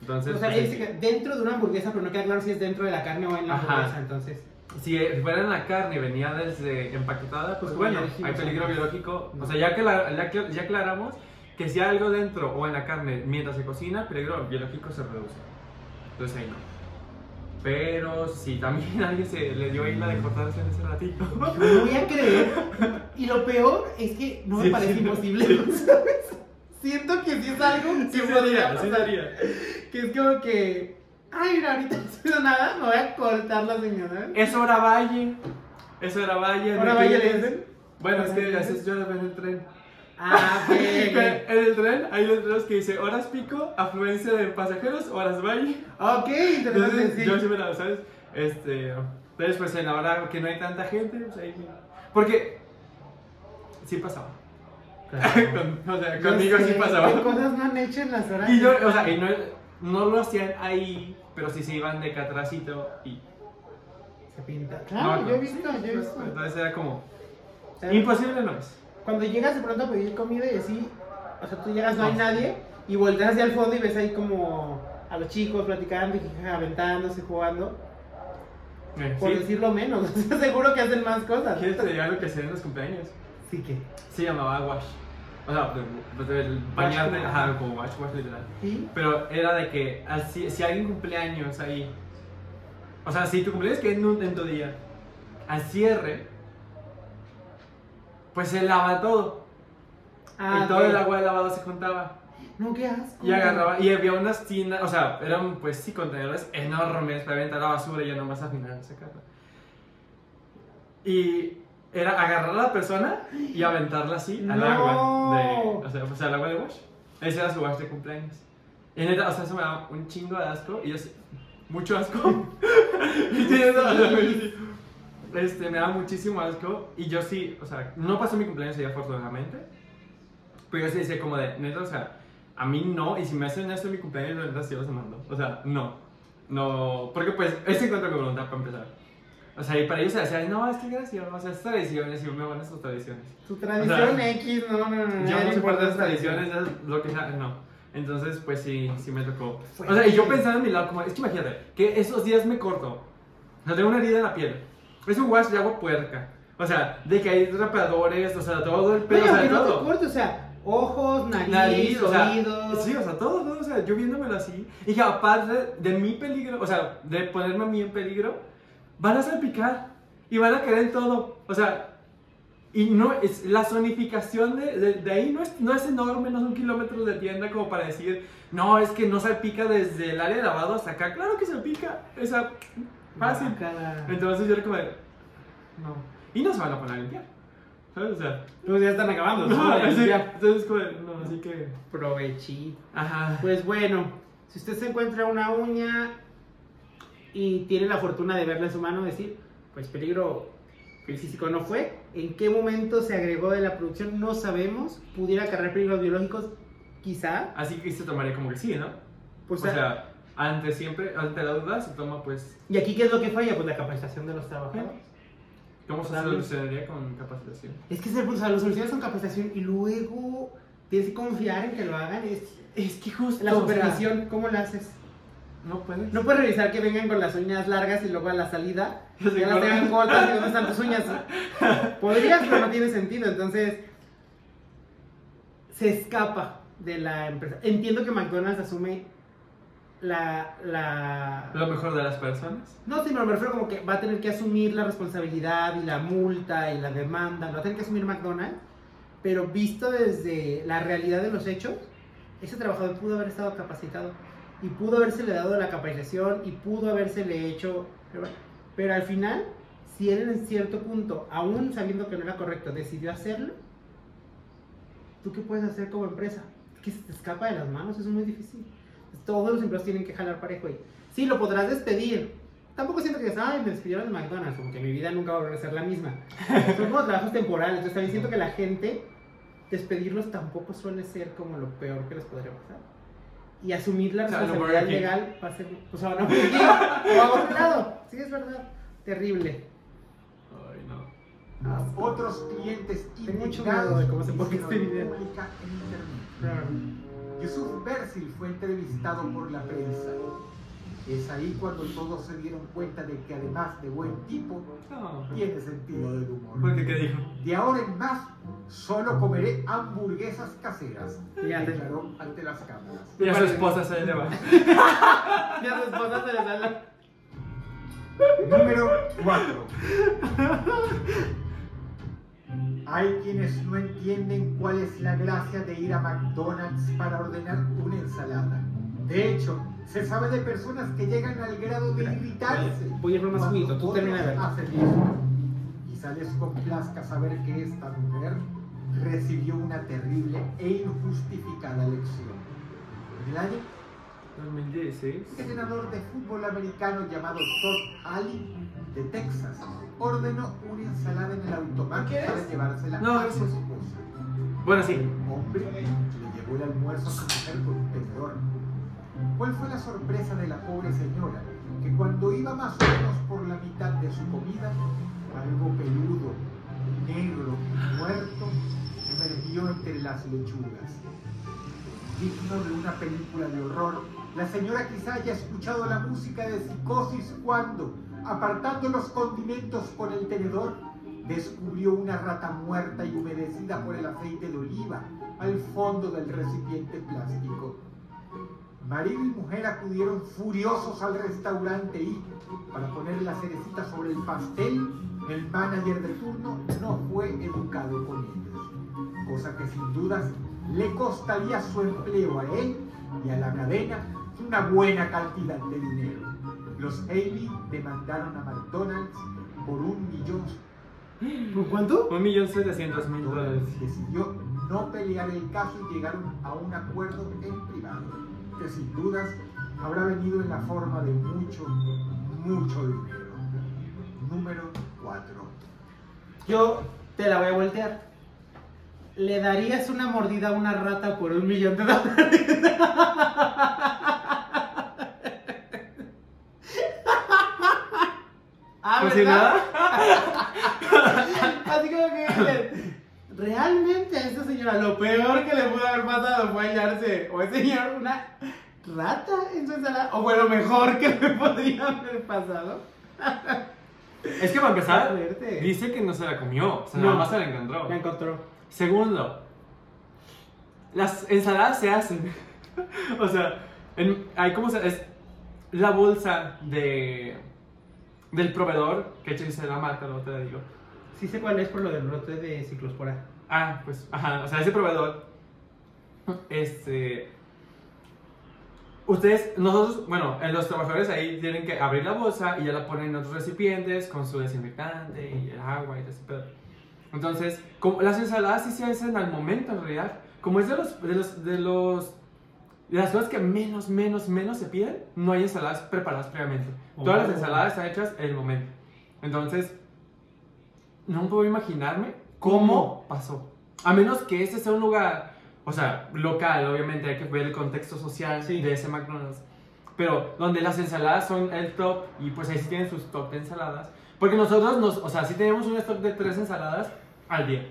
Entonces, O sea, pues, dentro de una hamburguesa, pero no queda claro si es dentro de la carne o en la Ajá. hamburguesa, entonces. Si fuera en la carne y venía desde empaquetada, pues Pues bueno, hay peligro biológico. No. O sea, ya que la- ya, que- ya aclaramos que si hay algo dentro o en la carne mientras se cocina, peligro biológico se reduce. Entonces ahí no. Pero si también alguien se le dio ahí la de cortarse en ese ratito. No voy a creer. Y lo peor es que no me Sí, parece sí, imposible, sí. ¿sabes? Siento que sí es algo Sí que sería, podría sí pasar. sería. Que es como que. Ay, mira, ahorita no haciendo nada, me voy a cortar la señora. Es hora valle. Es hora valle. ¿Hora ¿de valle le es? dicen? Bueno, es ¿Hora que así es yo en el tren. Ah, en ok. el tren hay letreros que dice horas pico, afluencia de pasajeros, horas valle. Ok, interesante, Entonces, yo sí me la, ¿sabes? Este, entonces, pues en la hora que no hay tanta gente, pues ahí. Porque sí pasaba. Con- o sea, conmigo sé, sí pasaba. ¿Qué cosas no han hecho en las horas? Y yo, o sea, y no, no lo hacían ahí, pero sí se iban de catracito y. Se pinta. Claro, no, yo he visto, sí, yo he visto. Entonces era como. O sea, Imposible no es. Cuando llegas de pronto a pedir comida y así, o sea, tú llegas, no hay No. nadie, y volteas hacia el fondo y ves ahí como a los chicos platicando y aventándose, jugando, Eh, por sí. decirlo menos. Seguro que hacen más cosas. ¿Quieres te lo que hacían en los cumpleaños? Sí que. Se llamaba wash. O sea, de- del bañarte, ajá, como wash, wash literal. ¿Sí? Pero era de que así, si alguien cumpleaños ahí, o sea, si tu cumpleaños que en, un, en tu día, al cierre, pues se lava todo. Ah, y todo el agua de lavado se juntaba. No, qué asco. Y agarraba, y había unas tiendas, o sea, eran pues sí contenedores enormes para aventar la basura y ya nomás al final sacarla. Y era agarrar a la persona y aventarla así al No. agua de, o sea, pues al agua de wash. Ese era su wash de cumpleaños. Y neta, o sea, eso me daba un chingo de asco y yo mucho asco. y sí, este, me daba muchísimo asco y yo sí, o sea, no pasó mi cumpleaños ahí afortunadamente. Pero yo sí decía como de, neta, o sea, a mí no, y si me hacen esto en mi cumpleaños, la neta sí los mando. O sea, no. No, porque pues es encuentro con voluntad para empezar. O sea, y para ellos se decía, no, es que gracias, o sea, es tradiciones y me van estas tradiciones. Tu tradición O sea, X, no, no, no. Yo nadie no soporto importa las tradiciones, es lo que sea, no. Entonces, pues sí, sí me tocó. O sea, y yo pensando en mi lado, como, es que imagínate, que esos días me corto. O sea, tengo una herida en la piel. Es un wash de agua puerca. O sea, de que hay rapeadores, o sea, todo el pelo, Pero o sea, que no te todo. cortes, o sea, ojos, nariz, Nariz, o sea, oídos. sí, o sea, todo, todo, o sea, yo viéndomelo así. Y que aparte de mi peligro, o sea, de ponerme a mí en peligro, van a salpicar y van a caer en todo. O sea, y no, es, la zonificación de, de, de ahí no es, no es enorme, no son kilómetros de tienda como para decir, no, es que no salpica desde el área de lavado hasta acá. Claro que salpica, o sea, fácil. Guácala. Entonces yo era como, de, no. Y no se van a poner a limpiar, ¿sabes? O sea, Pues ya están acabando. no, ¿no? así, Ya. entonces como, de, no, así que, Provechito. ajá. Pues bueno, si usted se encuentra una uña y tiene la fortuna de verla en su mano, decir, pues peligro físico no fue. ¿En qué momento se agregó de la producción? No sabemos. ¿Pudiera cargar peligros biológicos? Quizá. Así que se tomaría como que sí, ¿no? Pues, o sea, ante siempre, ante la duda, se toma pues. ¿Y aquí qué es lo que falla? Pues la capacitación de los trabajadores. ¿Cómo se solucionaría con capacitación? Es que o sea, las soluciones son capacitación y luego tienes que confiar en que lo hagan. Es, Es que justo. la o sea, supervisión, ¿cómo la haces? No puedes. No puedes revisar que vengan con las uñas largas y luego a la salida Ya las tengan cortas y dónde están tus uñas. Podrías, pero no tiene sentido. Entonces, se escapa de la empresa. Entiendo que McDonald's asume la. la... Lo mejor de las personas. No, sí, pero me refiero como que va a tener que asumir la responsabilidad y la multa y la demanda. Lo va a tener que asumir McDonald's. Pero visto desde la realidad de los hechos, ese trabajador pudo haber estado capacitado y pudo habérsele dado la capacitación y pudo habérsele hecho. Pero, pero al final, si él en cierto punto, aún sabiendo que no era correcto, decidió hacerlo, ¿tú qué puedes hacer como empresa? Es que se te escapa de las manos, es muy difícil. Todos los empleados tienen que jalar parejo. Y, sí, lo podrás despedir. Tampoco siento que ay, me despidieron de McDonald's, como que mi vida nunca va a volver a ser la misma. Son como trabajos temporales, entonces también siento que la gente, despedirlos tampoco suele ser como lo peor que les podría pasar. Y asumir la O sea, no responsabilidad King. legal va a ser, pues a no, o a otro lado. Sí, es verdad. Terrible. Ay, no. Ah, Otros clientes Tengo mucho miedo de cómo se pone este video. pública en internet. claro. Yusuf Bersil fue entrevistado por la prensa. Es ahí cuando todos se dieron cuenta de que además de buen tipo, No. tiene sentido del humor. ¿Por qué qué dijo? De ahora en más, solo comeré hamburguesas caseras, Fíjate. declaró ante las cámaras. Y a su esposa se le va. Y a su esposa se le sale. Número 4. Hay quienes no entienden cuál es la gracia de ir a McDonald's para ordenar una ensalada. De hecho, se sabe de personas que llegan al grado de irritarse. Voy a ir más juguito, tú termina de ver. Quizá les complazca saber que esta mujer recibió una terrible e injustificada lección. En el año 2016. un entrenador de fútbol americano llamado Todd Ali de Texas ordenó una ensalada en el automático para llevársela No, a su esposa. Bueno, sí. El hombre le llevó el almuerzo a su mujer con un tenedor. ¿Cuál fue la sorpresa de la pobre señora? Que cuando iba más o menos por la mitad de su comida, algo peludo, negro, muerto, emergió entre las lechugas. Digno de una película de horror, la señora quizá haya escuchado la música de psicosis cuando, apartando los condimentos con el tenedor, descubrió una rata muerta y humedecida por el aceite de oliva al fondo del recipiente plástico. Marido y mujer acudieron furiosos al restaurante y, para poner la cerecita sobre el pastel, el manager de turno no fue educado con ellos, cosa que sin dudas le costaría su empleo a él y a la cadena una buena cantidad de dinero. Los Haley demandaron a McDonald's por un millón ¿Por cuánto? Un millón setecientos mil dólares. Decidió no pelear el caso y llegaron a un acuerdo en privado, que sin dudas habrá venido en la forma de mucho, mucho dinero. Número 4. Yo te la voy a voltear. ¿Le darías una mordida a una rata por un millón de dólares? ah, Pues ¿verdad? nada. Así como que realmente a esa señora lo peor que le pudo haber pasado fue hallarse o ese señor una rata en su ensalada o fue lo mejor que le podría haber pasado. Es que para empezar, dice que no se la comió. O sea, No. nada más se la encontró. La encontró. Segundo, las ensaladas se hacen. o sea, en- hay como se, es la bolsa de del proveedor, que hecho dice la marca, no te la digo. Sí sé cuál es por lo del brote de ciclospora. Ah, pues, ajá, o sea, ese proveedor, este, ustedes, nosotros, bueno, en los trabajadores ahí tienen que abrir la bolsa y ya la ponen en otros recipientes con su desinfectante y el agua y todo ese pedo. Entonces, como las ensaladas sí se hacen al momento en realidad, como es de los, de los, de los, de las cosas que menos, menos, menos se piden, no hay ensaladas preparadas previamente. Todas las Oh. ensaladas están hechas en el momento. Entonces, no puedo imaginarme cómo ¿Cómo? pasó. A menos que este sea un lugar, o sea, local, obviamente hay que ver el contexto social Sí. de ese McDonald's. Pero donde las ensaladas son el top y pues ahí sí tienen sus top de ensaladas. Porque nosotros, nos, o sea, sí tenemos un stock de tres ensaladas al día.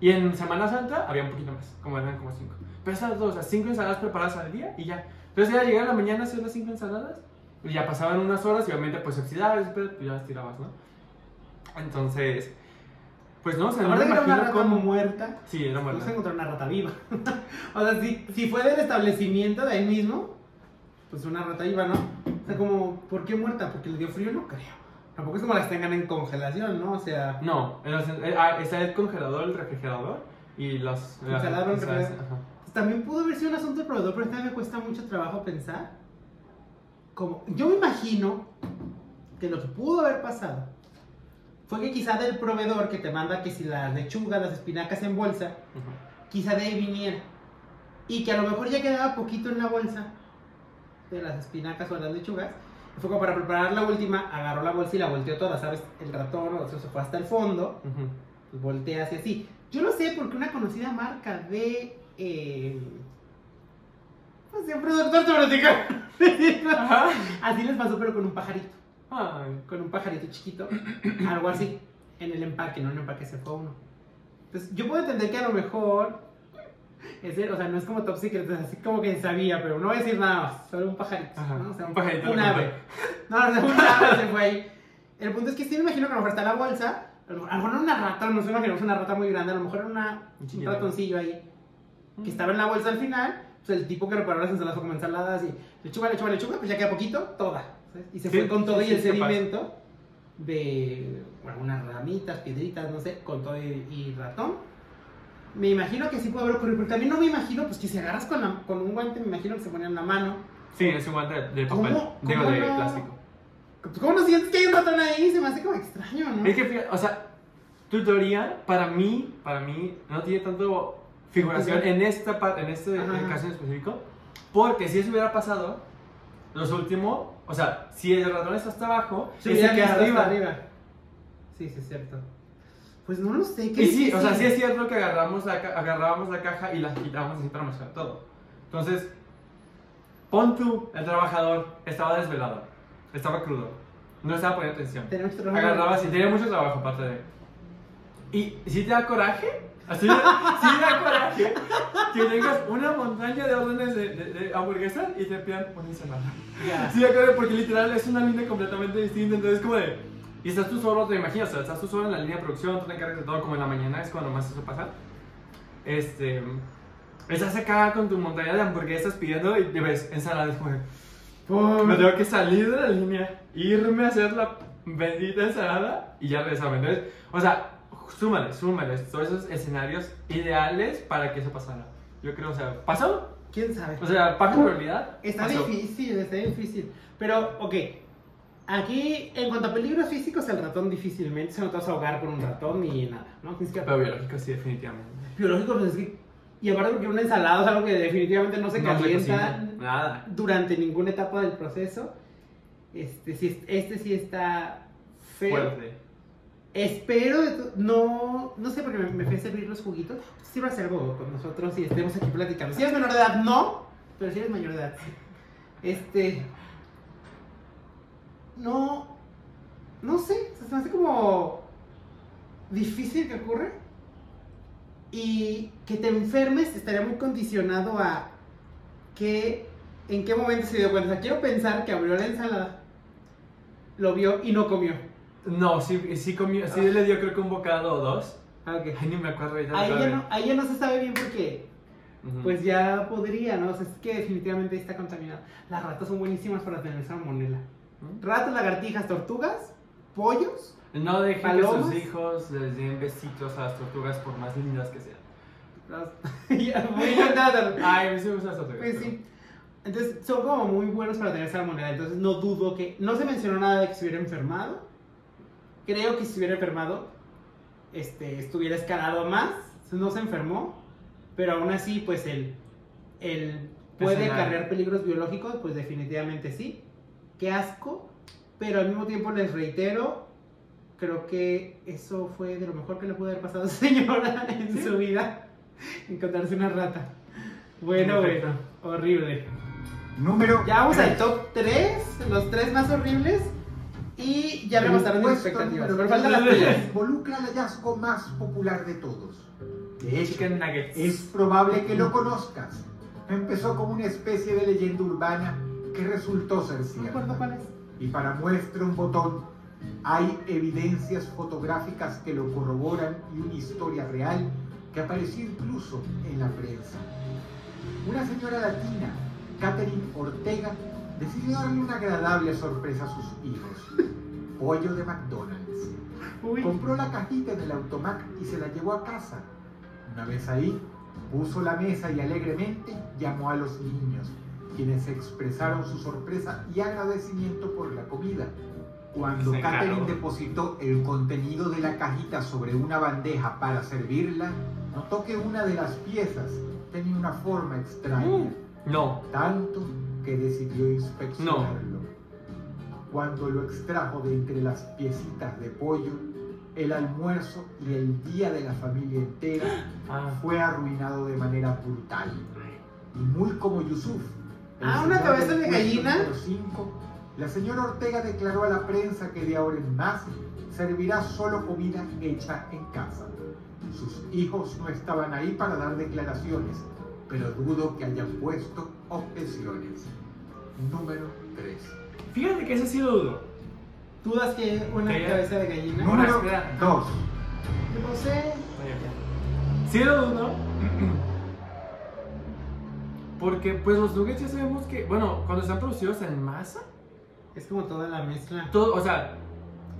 Y en Semana Santa había un poquito más, como eran como cinco. Pero esas dos, o sea, cinco ensaladas preparadas al día y ya. Entonces ya llegar a la mañana a hacer las cinco ensaladas y ya pasaban unas horas y obviamente pues se oxidaba, y pues ya las tirabas, ¿no? Entonces, pues no, o sea, no me que era una imagino rata muerta. Sí, era Vamos a muerta. encontrar una rata viva. o sea, si, si fue del establecimiento de ahí mismo, pues una rata viva, ¿no? O sea, como, ¿por qué muerta? ¿Porque le dio frío? No creo. Tampoco es como las tengan en congelación, ¿no? O sea, No, en los- eh, ah, está el congelador, el refrigerador y las... las Congelador, ensaladas, refrigerador. pues también pudo haber sido un asunto de proveedor, pero también me cuesta mucho trabajo pensar. Como, yo me imagino que lo que pudo haber pasado fue que quizá del proveedor que te manda que si las lechugas, las espinacas en bolsa, Ujú. quizá de ahí viniera. Y que a lo mejor ya quedaba poquito en la bolsa de las espinacas o las lechugas. Fue como para preparar la última, agarró la bolsa y la volteó toda, ¿sabes? El ratón, o sea, se fue hasta el fondo, Ujú. pues voltea así así. Yo lo sé porque una conocida marca de. Eh, pues de un productor. Así les pasó, pero con un pajarito. Ay. Con un pajarito chiquito. Algo así. en el empaque, no en el empaque se fue uno. Entonces, yo puedo entender que a lo mejor, ese, o sea, no es como Top Secret, es así como que sabía, pero no voy a decir nada más, solo un pajarito, Ajá, ¿no? O sea, un pajarito Un ave. No, no, un ave se fue ahí. El punto es que sí me imagino que a lo mejor está la bolsa, a lo mejor era una rata, no sé, imaginamos una rata muy grande, a lo mejor era una, Un ratoncillo ahí, que estaba en la bolsa al final, pues el tipo que reparó las ensaladas como ensaladas y lechuga, lechuga, lechuga, pues ya queda poquito, toda. ¿Sabes? Y se Sí, fue con todo sí, y el capaz. sedimento de, bueno, unas ramitas, piedritas, no sé, con todo y, y ratón. Me imagino que sí puede haber ocurrido, pero también no me imagino, pues que si agarras con, la- con un guante, me imagino que se ponían la mano. Sí, es un guante de papel. ¿Cómo- Digo, cómo de no? plástico. Pues, ¿Cómo no sientes que hay un ratón ahí? Se me hace como extraño, ¿no? Es que, o sea, tu teoría, para mí, para mí, no tiene tanto figuración en esta en este Ajá. caso en específico, porque si eso hubiera pasado, los últimos, o sea, si el ratón está hasta abajo, Se ese hubiera que quedado arriba. hasta arriba. Sí, sí, es cierto. Pues no lo sé. ¿qué Y sí, o sea, sí es cierto que agarramos la, agarrábamos la caja y la agitábamos así para mostrar todo. Entonces, pon tú, el trabajador estaba desvelado, estaba crudo, no estaba poniendo atención. Agarraba así, tenía mucho trabajo aparte de. Y si te da coraje, así, sí da coraje que tengas una montaña de órdenes de, de, de hamburguesas y te pidan una ensalada. Ya. Sí, da coraje porque literal es una línea completamente distinta, entonces como de. Y estás tú solo, te imaginas, o sea, estás tú solo en la línea de producción, tú te encargas de todo, como en la mañana es cuando más eso pasa. Este. Estás acá con tu montaña de hamburguesas pidiendo y te ves ensaladas como de, Pum. me tengo que salir de la línea, irme a hacer la bendita ensalada y ya regresarme. Entonces, o sea, súmale, súmale todos esos escenarios ideales para que eso pasara. Yo creo, o sea, ¿pasó? ¿Quién sabe? O sea, ¿para probabilidad? Está pasó. difícil, está difícil. Pero, ok. Aquí, en cuanto a peligros físicos, el ratón difícilmente se no te vas a ahogar con un ratón ni nada, ¿no? Tienes que Pero biológico, sí, definitivamente. biológico, pues es que. Y aparte, porque una ensalada es algo que definitivamente no se No se calienta cocina, nada. durante ninguna etapa del proceso. Este sí, este sí está feo. Fuerte. Espero, no, no sé, porque me, me fui a servir los juguitos. Si vas a hacer algo con nosotros y estemos aquí platicando. Si eres menor de edad, no, pero si eres mayor de edad, sí. Este. No. No sé, se me hace como. difícil que ocurra. Y que te enfermes estaría muy condicionado a que. en qué momento se dio cuenta. Quiero pensar que abrió la ensalada, lo vio y no comió. No, sí, sí, comió, sí le dio creo que un bocado o dos. Ah, ok. Ay, ni me acuerdo. Ahí ya, no, ahí ya no se sabe bien porque Ujú. pues ya podría, ¿no? O sea, es que definitivamente está contaminado. Las ratas son buenísimas para tener salmonela. ¿Mm? Ratas, lagartijas, tortugas, pollos. No dejen que ¿Palomas? sus hijos les den besitos a las tortugas por más lindas que sean. muy. Ay, mí sí me gustan las tortugas. Pues sí. Entonces son como muy buenos para tener salmonela. Entonces no dudo que. No se mencionó nada de que se hubiera enfermado. Creo que si se hubiera enfermado, este, estuviera escalado más. No se enfermó. Pero aún así, pues él, él puede acarrear peligros biológicos, pues definitivamente sí. Qué asco. Pero al mismo tiempo les reitero, creo que eso fue de lo mejor que le pudo haber pasado a esa señora en Sí. su vida. Encontrarse una rata. Bueno, bueno, horrible. Número Ya vamos tres. al top 3, los tres más horribles. Y ya rebasaron mis expectativas. Pero faltan las tuyas. Involucra el hallazgo más popular de todos. De hecho, Chicken nuggets. es probable que lo conozcas. Empezó como una especie de leyenda urbana que resultó ser No cierta. cuál es. Y para muestra un botón, hay evidencias fotográficas que lo corroboran y una historia real que apareció incluso en la prensa. Una señora latina, Catherine Ortega, decidió darle una agradable sorpresa a sus hijos. Pollo de McDonald's. Uy, Compró la cajita en el automac y se la llevó a casa. Una vez ahí, puso la mesa y alegremente llamó a los niños, quienes expresaron su sorpresa y agradecimiento por la comida. Cuando Se encaró. Catherine depositó el contenido de la cajita sobre una bandeja para servirla, notó que una de las piezas tenía una forma extraña, No. tanto que decidió inspeccionarlo. Cuando lo extrajo de entre las piecitas de pollo, el almuerzo y el día de la familia entera Ah. fue arruinado de manera brutal. Y muy como Yusuf. Ah, una cabeza de gallina. número cinco, La señora Ortega declaró a la prensa que de ahora en más servirá solo comida hecha en casa. Sus hijos no estaban ahí para dar declaraciones, pero dudo que hayan puesto objeciones. Número 3. Fíjate que ese sí lo dudo. ¿Dudas que una ¿Qué? cabeza de gallina? No. Número espera. 2. No sé. Sí lo dudo. Porque pues los nuggets ya sabemos que, bueno, cuando están producidos en masa, Es como toda la mezcla. todo, o sea,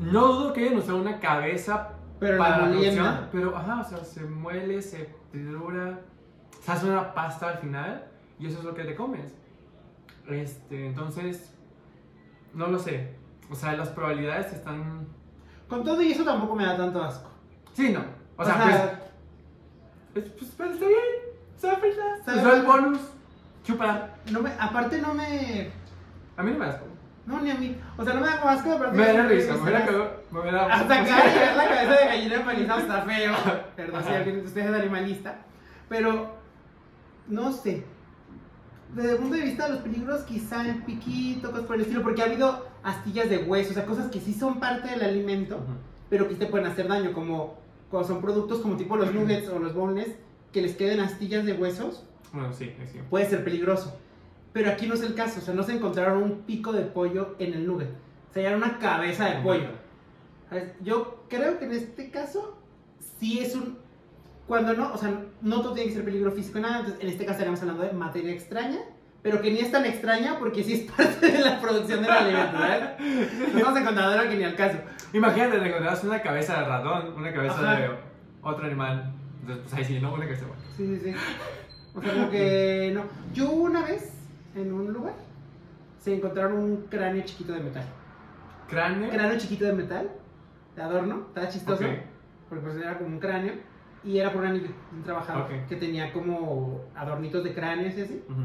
no dudo que hayan usado una cabeza Pero para la la producción, pero ajá, o sea, se muele, se tritura, se hace una pasta al final y eso es lo que te comes. Este, entonces, no lo sé. O sea, las probabilidades están. Con todo y eso tampoco me da tanto asco. Sí, no. O sea, pues, pues, pues, está bien. Sabe. Sabe Usó el bonus. Chúpala. no me, aparte no me... A mí no me das como. No, ni a mí. O sea, no me da como asco. Aparte Me da no risa, me hubiera da cagado. Me hubiera. Hasta acá llegar la cabeza de gallina empanizada está feo. Perdón si Ajá. alguien de ustedes es animalista. Pero, no sé. Desde el punto de vista de los peligros, quizá el piquito, cosas por el estilo, porque ha habido astillas de hueso, o sea, cosas que sí son parte del alimento, pero que te pueden hacer daño, como cuando son productos como tipo los nuggets o los boneless, que les queden astillas de huesos, Bueno, sí, sí. puede ser peligroso. Pero aquí no es el caso, o sea, no se encontraron un pico de pollo en el nugget, se hallaron una cabeza de pollo. Yo creo que en este caso sí es un. Cuando no, o sea, no todo tiene que ser peligro físico, nada. Entonces, en este caso estaríamos hablando de materia extraña, pero que ni es tan extraña porque sí es parte de la producción del alimento, ¿verdad? No estamos encontrando algo que ni al caso. Imagínate, te encontrabas una cabeza de ratón, una cabeza Ajá. de otro animal. Entonces, pues ahí sí, no, una cabeza de. Sí, sí, sí. O sea, como que no. Yo una vez, en un lugar, se encontraron un cráneo chiquito de metal. Cráneo. cráneo chiquito de metal, de adorno, estaba chistoso, Ok. porque pues era como un cráneo, y era por una niña, un trabajador, Ok. que tenía como adornitos de cráneos y así, Ujú.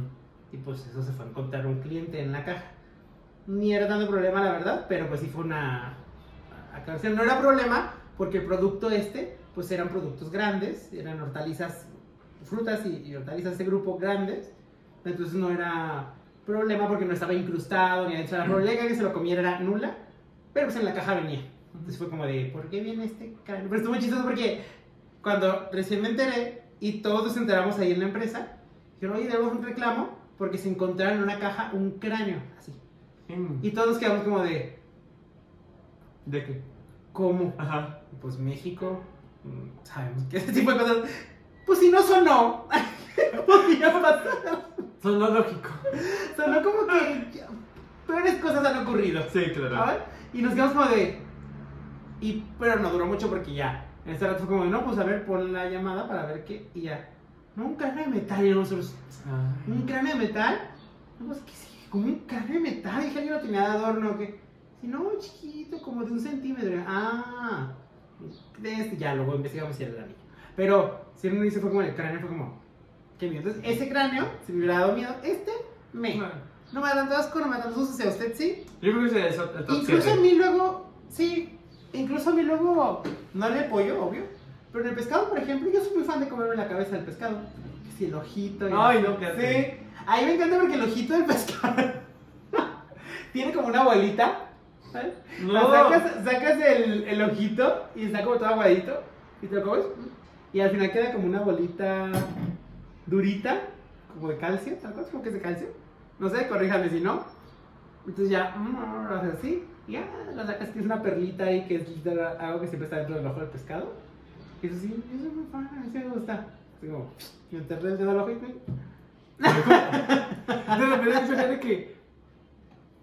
y pues eso se fue a encontrar un cliente en la caja. Ni era tanto problema, la verdad, pero pues sí fue una. No era problema, porque el producto este, pues eran productos grandes, eran hortalizas, frutas y, y hortalizas de grupo grandes, entonces no era problema porque no estaba incrustado ni adentro de la probabilidad que se lo comiera era nula, pero pues en la caja venía. Entonces fue como de, ¿por qué viene este cráneo? Pero estuvo muy chistoso porque cuando recién me enteré y todos nos enteramos ahí en la empresa, dijeron, oye, debemos un reclamo porque se encontraron en una caja un cráneo, así. Mm. Y todos quedamos como de, ¿De qué? ¿cómo? Ajá. Pues México, mm, sabemos que ese tipo de cosas, pues si no sonó, podía pasar. Son lo lógico. Sonó como que peores cosas han ocurrido. Sí, claro. ¿sabes? Y nos quedamos como de. Y, pero no duró mucho porque ya. En este rato fue como no, pues a ver, pon la llamada para ver qué. Y ya. No, un cráneo de metal. Y nosotros, Ay. ¿un cráneo de metal? No, pues que sí, como un cráneo de metal. Dije, alguien lo tenía de adorno. que Si no, chiquito, como de un centímetro. Ah, de este. Ya, luego investigamos si era el anillo. Pero, si uno dice fue como el cráneo, fue como, qué miedo. Entonces, ese cráneo, si me hubiera dado miedo, este, me. No me da tanto asco, no me da tanto susto. A usted sí, Yo creo que top Incluso a 7. mí luego, sí, incluso a mí luego, no el pollo, obvio, pero en el pescado, por ejemplo, yo soy muy fan de comerme la cabeza del pescado. Que si el ojito. y Ay, no, fíjate. Sí, a mí me encanta porque el ojito del pescado tiene como una bolita, ¿sabes? La No. sacas, sacas el, el ojito y está como todo aguadito y te lo comes y al final queda como una bolita durita, como de calcio, tal cual, como que es de calcio. No sé, corríjame si no. Entonces ya, mm, haces así, y ya, lo sacas, que es una perlita ahí, que es algo que siempre está dentro del ojo del pescado. Y eso sí, yo soy muy fan, a mí sí me gusta. Así como, me enterré el dedo al ojo y me... De repente mucha gente que.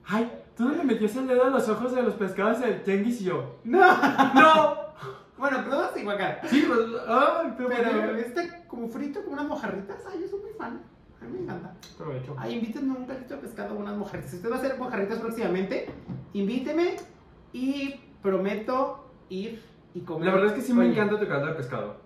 Ay, ¿tú no le metías el dedo a los ojos de los pescados del Tenguis y yo? ¡No! ¡No! Bueno, crudo sí, guacara. Sí, pues. Ay, pero. Pero este como frito, como unas mojarritas, ay, yo soy muy fan. A mí me encanta. Provecho. Ay, invítenme un caldito de pescado o unas mojarritas. Si usted va a hacer mojarritas próximamente, invíteme y prometo ir y comer. La verdad es que sí me encanta tu caldo de pescado.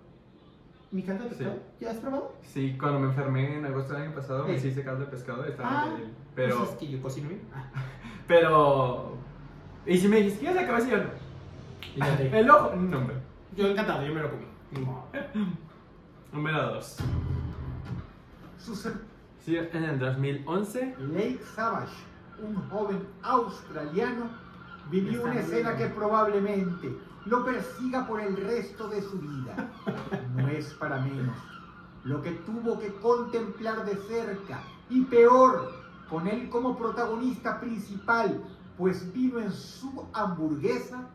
¿Mi caldo de pescado? ¿Ya has probado? Sí, cuando me enfermé en agosto del año pasado, me hice caldo de pescado. Estaba Ah. Pero. Pues es que yo cocino bien. Ah. Pero. Y si me dijiste, ¿quieres la cabeza? Y yo no. El ojo, no, hombre. Yo encantado, yo me lo comí. Número 2. Sucede Sí, en el 2011. Lake Savage, un joven australiano, vivió una escena que probablemente lo persiga por el resto de su vida. No es para menos. Lo que tuvo que contemplar de cerca y peor, con él como protagonista principal, pues vino en su hamburguesa,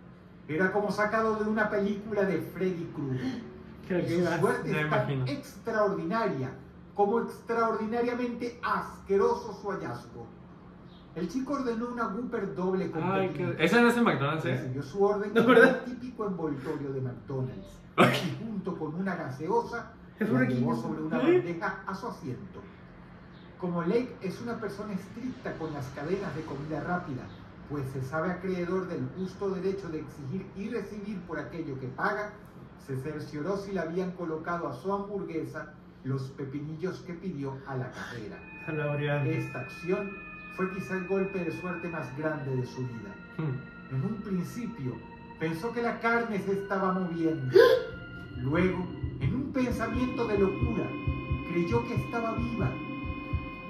era como sacado de una película de Freddy Krueger. Su suerte es tan extraordinaria como extraordinariamente asqueroso su hallazgo. El chico ordenó una Whopper doble con Ay, qué... Esa no es en McDonald's, ¿eh? Recibió su orden con un típico envoltorio de McDonald's. Y junto con una gaseosa, la llevó sobre una bandeja a su asiento. Como Lake es una persona estricta con las cadenas de comida rápida, pues se sabe acreedor del justo derecho de exigir y recibir por aquello que paga, se cercioró si le habían colocado a su hamburguesa los pepinillos que pidió a la carrera. Esta acción fue quizá el golpe de suerte más grande de su vida. Hmm. En un principio pensó que la carne se estaba moviendo. Luego, en un pensamiento de locura, creyó que estaba viva.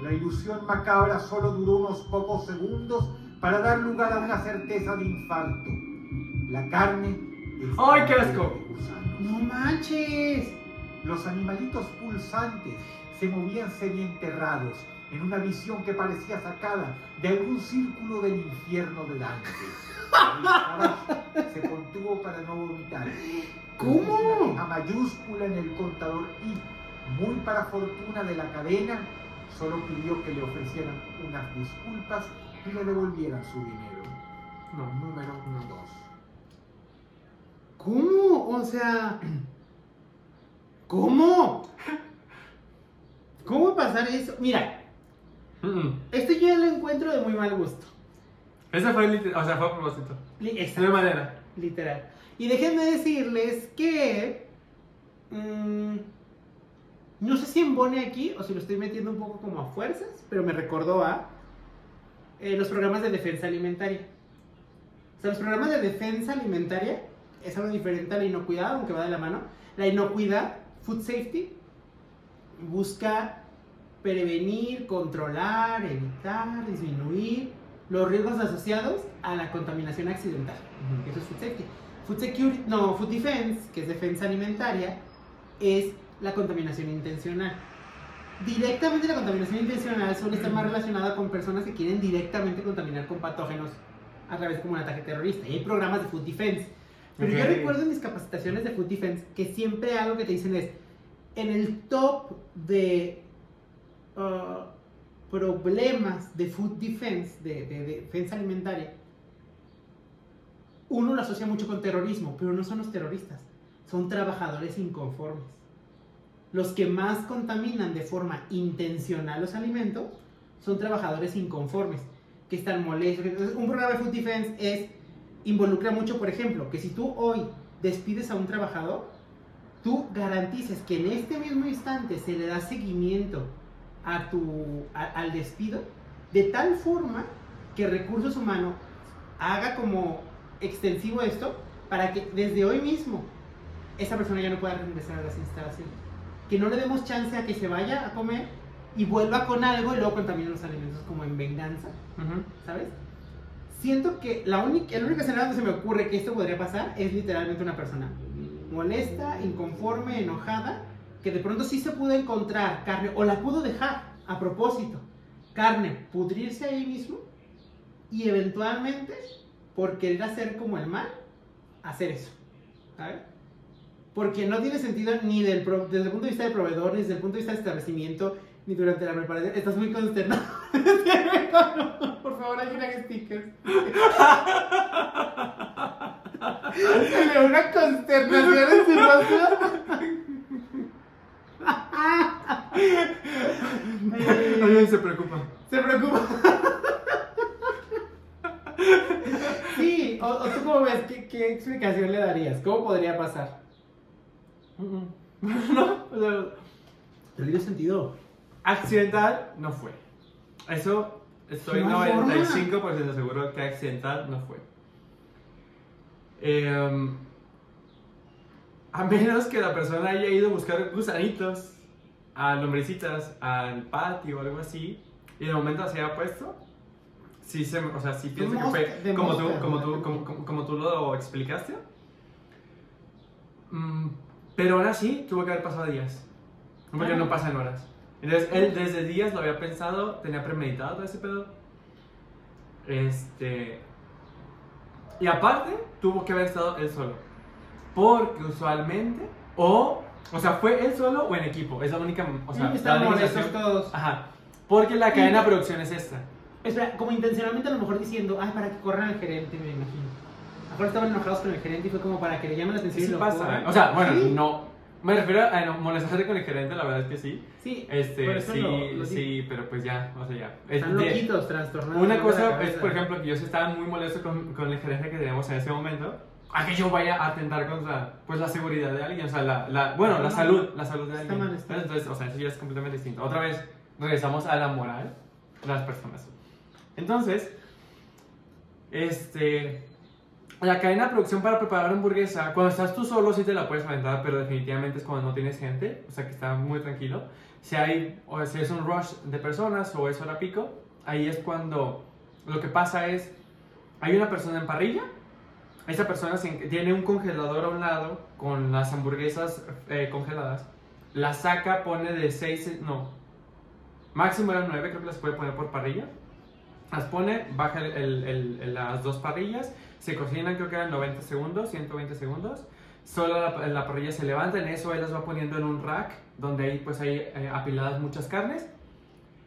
La ilusión macabra solo duró unos pocos segundos para dar lugar a una certeza de infarto. La carne... ¡Ay, qué asco! ¡No manches! Los animalitos pulsantes se movían semienterrados en una visión que parecía sacada de algún círculo del infierno de Dante. se contuvo para no vomitar. ¿Cómo? Una mayúscula en el contador y, muy para fortuna de la cadena, solo pidió que le ofrecieran unas disculpas y le devolvieran su dinero. No, número dos. ¿Cómo? O sea... ¿Cómo? ¿Cómo pasar eso? Mira, esto yo ya lo encuentro de muy mal gusto. Esa fue, o sea, fue a propósito. De manera. Literal. Y déjenme decirles que. Mm, no sé si embone aquí o si lo estoy metiendo un poco como a fuerzas, pero me recordó a eh, los programas de defensa alimentaria. O sea, los programas de defensa alimentaria es algo diferente a la inocuidad, aunque va de la mano. La inocuidad Food safety busca prevenir, controlar, evitar, disminuir los riesgos asociados a la contaminación accidental. Eso es food safety. Food security, no, food defense, que es defensa alimentaria, es la contaminación intencional. Directamente la contaminación intencional suele estar más relacionada con personas que quieren directamente contaminar con patógenos a través como un ataque terrorista. Y hay programas de food defense pero yo recuerdo en mis capacitaciones de Food Defense que siempre algo que te dicen es, en el top de uh, problemas de Food Defense, de, defensa alimentaria, uno lo asocia mucho con terrorismo, pero no son los terroristas, son trabajadores inconformes. Los que más contaminan de forma intencional los alimentos son trabajadores inconformes, que están molestos. un programa de Food Defense es involucra mucho, por ejemplo, que si tú hoy despides a un trabajador, tú garantices que en este mismo instante se le da seguimiento a tu, al despido, de tal forma que recursos humanos haga como extensivo esto para que desde hoy mismo esa persona ya no pueda regresar a las instalaciones. Que no le demos chance a que se vaya a comer y vuelva con algo y luego contamine los alimentos como en venganza, ¿sabes? Siento que la única, el único escenario donde se me ocurre que esto podría pasar es literalmente una persona molesta, inconforme, enojada, que de pronto sí se pudo encontrar carne, o la pudo dejar a propósito, carne, pudrirse ahí mismo, y eventualmente, por querer hacer como el mal, hacer eso. ¿sabes? Porque no tiene sentido ni del, desde el punto de vista del proveedor, ni desde el punto de vista del establecimiento, ni durante la preparación. Estás muy consternado. Por favor, alguien haga stickers. Se una consternación en su rostro. Alguien se preocupa. Se preocupa. Sí, o, tú cómo ves, ¿Qué, ¿Qué, explicación le darías? ¿Cómo podría pasar? no, o sea, tiene sentido accidental no fue. Eso estoy 95% seguro que accidental no fue. Em, a menos que la persona haya ido a buscar gusanitos, a lombricitas, al patio o algo así, y de momento se haya puesto. sí, se, o sea, sí pienso que fue como tú, como, ¿no? tú, como, como- como tú lo explicaste. Mm, pero aún así tuvo que haber pasado días. Porque no pasan horas. Entonces, él desde días lo había pensado, tenía premeditado todo ese pedo. Este. Y aparte, tuvo que haber estado él solo. Porque usualmente, o, o sea, fue él solo o en equipo. Es la única, o sea, única molestos todos. Ajá. Porque la cadena de producción es esta. Espera, como intencionalmente a lo mejor diciendo, ay, para que corran al gerente, me imagino. A lo mejor estaban enojados con el gerente y fue como para que le llamen la atención Sí, y lo pasa. corran. O sea, bueno, Sí, no. Me refiero a no, molestarte con el gerente, la verdad es que sí. Sí, Este, eso sí, lo- lo sí, pero pues ya, o sea, ya. Es- Están de- loquitos, trastornados. Una cosa es, por ejemplo, que yo estaba muy molesto con, con el gerente que tenemos en ese momento. A que yo vaya a atentar contra pues, la seguridad de alguien, o sea, la, la- bueno, la salud, la salud de alguien. Entonces, o sea, eso ya es completamente distinto. Otra vez, regresamos a la moral de las personas. Entonces, este, la cadena de producción para preparar hamburguesa, cuando estás tú solo sí te la puedes aventar, pero definitivamente es cuando no tienes gente, o sea que está muy tranquilo. Si hay, o si es un rush de personas o es hora pico, ahí es cuando lo que pasa es, hay una persona en parrilla, esa persona tiene un congelador a un lado con las hamburguesas eh, congeladas, la saca, pone de 6, no, máximo eran 9, creo que las puede poner por parrilla, las pone, baja el- las dos parrillas, se cocinan creo que eran 90 segundos, 120 segundos, solo la, la parrilla se levanta, en eso él las va poniendo en un rack, donde ahí pues hay eh, apiladas muchas carnes,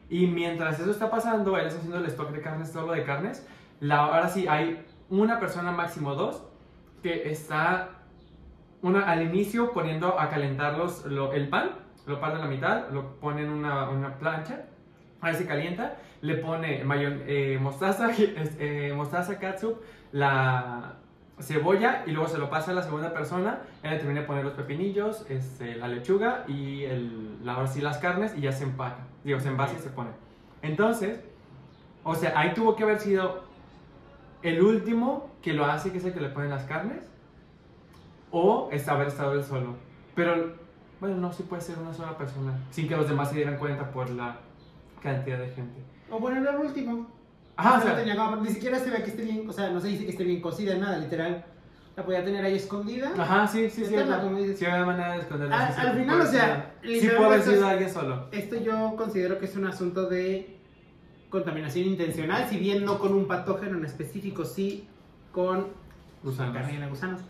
y mientras eso está pasando, él está haciendo el stock de carnes, solo de carnes, la, ahora sí hay una persona máximo dos, que está una, al inicio poniendo a calentar los, lo- el pan, lo parte a la mitad, lo pone en una, una plancha, ahí se calienta, le pone mayon- eh, mostaza, eh, mostaza, catsup, la cebolla y luego se lo pasa a la segunda persona, él le termina de poner los pepinillos, este, la lechuga y el, la, ahora sí las carnes y ya se empaca, digo, se envasa y se pone. Entonces, o sea, ahí tuvo que haber sido el último que lo hace, que es el que le pone las carnes, o es haber estado él solo. Pero, bueno, no, sí puede ser una sola persona, sin que los demás se dieran cuenta por la cantidad de gente. O ponerlo al último. Ajá, o No sea, tenía como- ni siquiera se ve que esté bien, o sea, no se dice que esté bien cocida, nada, literal. La podía tener ahí escondida. Ajá, sí, sí, sí. Como dices. Sí, había manera de esconderlo. Al- sí, sí, al final, puede o sea, ser- Sí literalmente puede haber sido es- alguien solo. Esto yo considero que es un asunto de contaminación intencional, si bien no con un patógeno en específico, sí con Gusanos. carne de gusanos.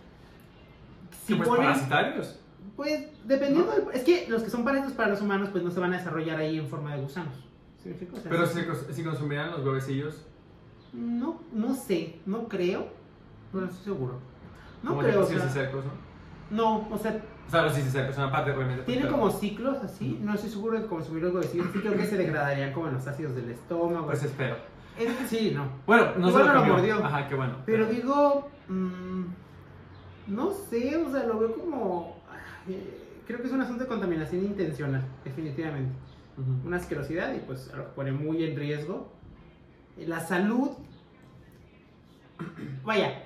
Sí, Si pues ponen- parasitarios. Pues dependiendo, del- es que los que son parásitos para los humanos pues no se van a desarrollar ahí en forma de gusanos. O sea, Pero si, si consumieran los huevecillos, No, no sé, no creo, no estoy seguro. No creo, o de sea, cisticercos, ¿no? no, o sea, O sea, los cisticercos son aparte, obviamente. tiene pero- como ciclos así, no estoy seguro de consumir los huevecillos, sí creo que se degradarían como en los ácidos del estómago. Pues espero. Es sí, no. Bueno, no Igual se lo mordió. Ajá, qué bueno. Pero digo, mm, no sé, o sea, lo veo como, eh, creo que es un asunto de contaminación intencional, definitivamente. Una asquerosidad y pues lo pone muy en riesgo la salud. Vaya,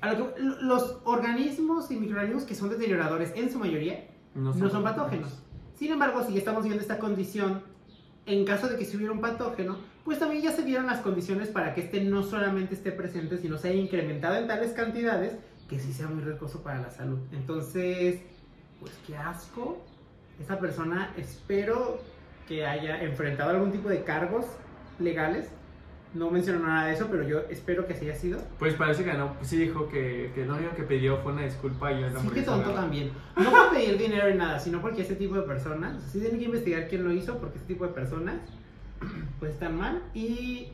a lo que- lo- los organismos y microorganismos que son deterioradores en su mayoría no son, patógenos. Sin embargo, si estamos viendo esta condición, en caso de que si hubiera un patógeno, pues también ya se dieron las condiciones para que este no solamente esté presente, sino se haya incrementado en tales cantidades que sí sea muy riesgoso para la salud. Entonces, pues qué asco. Esa persona espero que haya enfrentado algún tipo de cargos legales. No mencionó nada de eso, pero yo espero que así haya sido. Pues parece que no. Sí dijo que, que lo único que pidió fue una disculpa y una Sí, que tonto ¿verdad? también. No por pedir dinero ni nada, sino porque este tipo de personas, sí tienen que investigar quién lo hizo, porque este tipo de personas, pues están mal. Y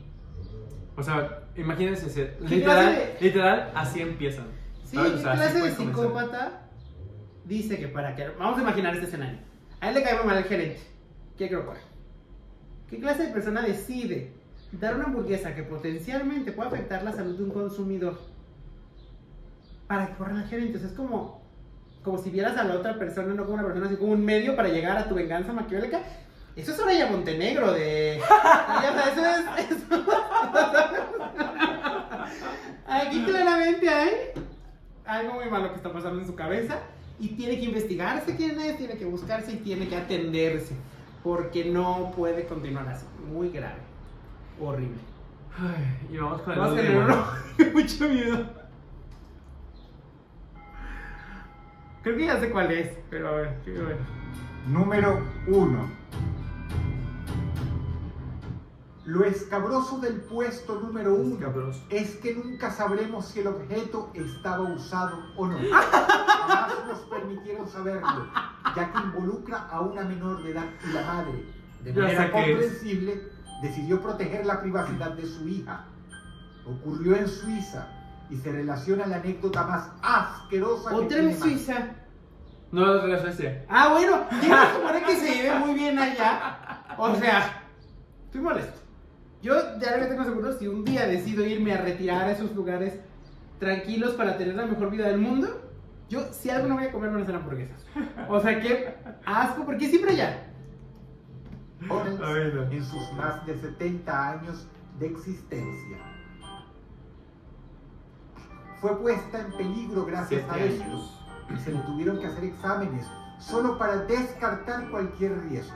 O sea, imagínense ser. ¿Qué Literal, clase literal, así empiezan. sí, ¿sabes? O ¿qué sea, clase de pueden comenzar. psicópata dice que para que... Vamos a imaginar este escenario. A él le cae mal el gerente. ¿Qué creo que ¿Qué clase de persona decide dar una hamburguesa que potencialmente puede afectar la salud de un consumidor para que corran al gerente? O sea, es como, como si vieras a la otra persona, no como una persona, sino como un medio para llegar a tu venganza maquiavélica. Eso es Oraya Montenegro de... Aquí claramente hay algo muy malo que está pasando en su cabeza y tiene que investigarse quién es, tiene que buscarse y tiene que atenderse porque no puede continuar así. Muy grave, horrible. Ay, y vamos con el Vamos con el último. uno. Mucho miedo. Creo que ya sé cuál es, pero a ver, quiero ver. Número 1. Lo escabroso del puesto número 1 Escabroso. es que nunca sabremos si el objeto estaba usado o no. Jamás nos permitieron saberlo, ya que involucra a una menor de edad y la madre, de manera comprensible, decidió proteger la privacidad de su hija. Ocurrió en Suiza y se relaciona la anécdota más asquerosa que Otra tiene vez. Suiza. No, es de Suecia. Ah, bueno, quiero suponer que se lleve muy bien allá. O sea, estoy molesto. Yo ya lo tengo seguro, si un día decido irme a retirar a esos lugares tranquilos para tener la mejor vida del mundo, yo si algo no voy a comer van a ser hamburguesas. O sea, qué asco, porque siempre allá. Owens en sus más de 70 años de existencia. Fue puesta en peligro gracias a años. y se le tuvieron que hacer exámenes solo para descartar cualquier riesgo.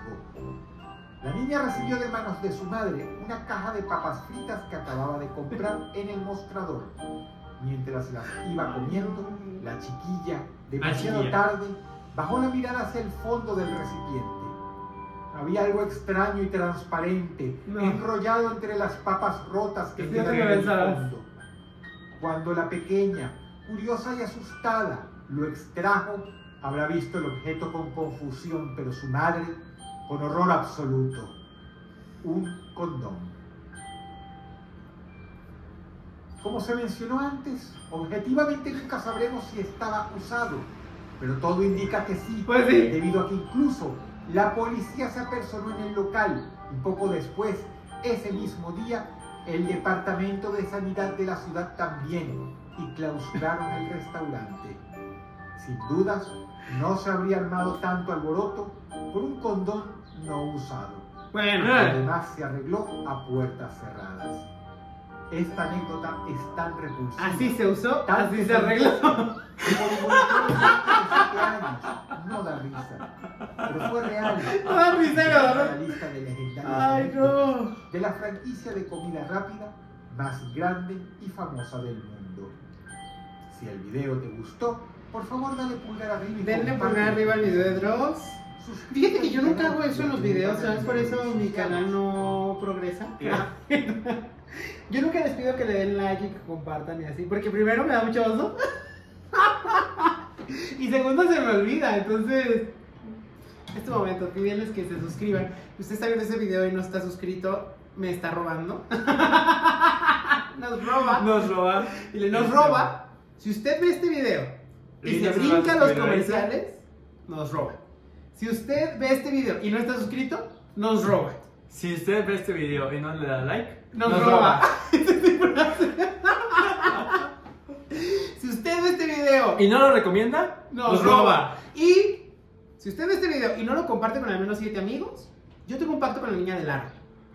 La niña recibió de manos de su madre una caja de papas fritas que acababa de comprar en el mostrador. Mientras las iba comiendo, la chiquilla, demasiado chiquilla. tarde, bajó la mirada hacia el fondo del recipiente. Había algo extraño y transparente, No. enrollado entre las papas rotas que te en el fondo. Cuando la pequeña, curiosa y asustada, lo extrajo, habrá visto el objeto con confusión, pero su madre con horror absoluto. Un condón. Como se mencionó antes, objetivamente nunca sabremos si estaba usado, pero todo indica que sí, Pues sí. debido a que incluso la policía se apersonó en el local y poco después, ese mismo día, el departamento de sanidad de la ciudad también y clausuraron el restaurante. Sin dudas, no se habría armado tanto alboroto por un condón no usado. Bueno. Además, se arregló a puertas cerradas. Esta anécdota es tan repulsiva. así se usó, tan así se arregló. No da risa, pero fue real. No da risa. La lista de legendarias Ay, no. de la franquicia de comida rápida más grande y famosa del mundo. Si el video te gustó, por favor dale pulgar arriba y Denle pulgar arriba al video de Dross. Fíjate que yo nunca hago eso en los videos, ¿sabes? Por eso mi canal no progresa. Yo nunca les pido que le den like y que compartan y así, porque primero me da mucho oso. Y segundo se me olvida, entonces... Este momento, pídenles que se suscriban. Si usted está viendo ese video y no está suscrito, me está robando. Nos roba. Nos roban. Y le nos roba. Si usted ve este video y se brinca los comerciales, nos roba. Si usted ve este video y no está suscrito, nos roba. Si usted ve este video y no le da like, Nos, roba. Si usted ve este video, Y no lo recomienda, nos, roba. Y si usted ve este video y no lo comparte con al menos 7 amigos, yo tengo un pacto con la niña del aro.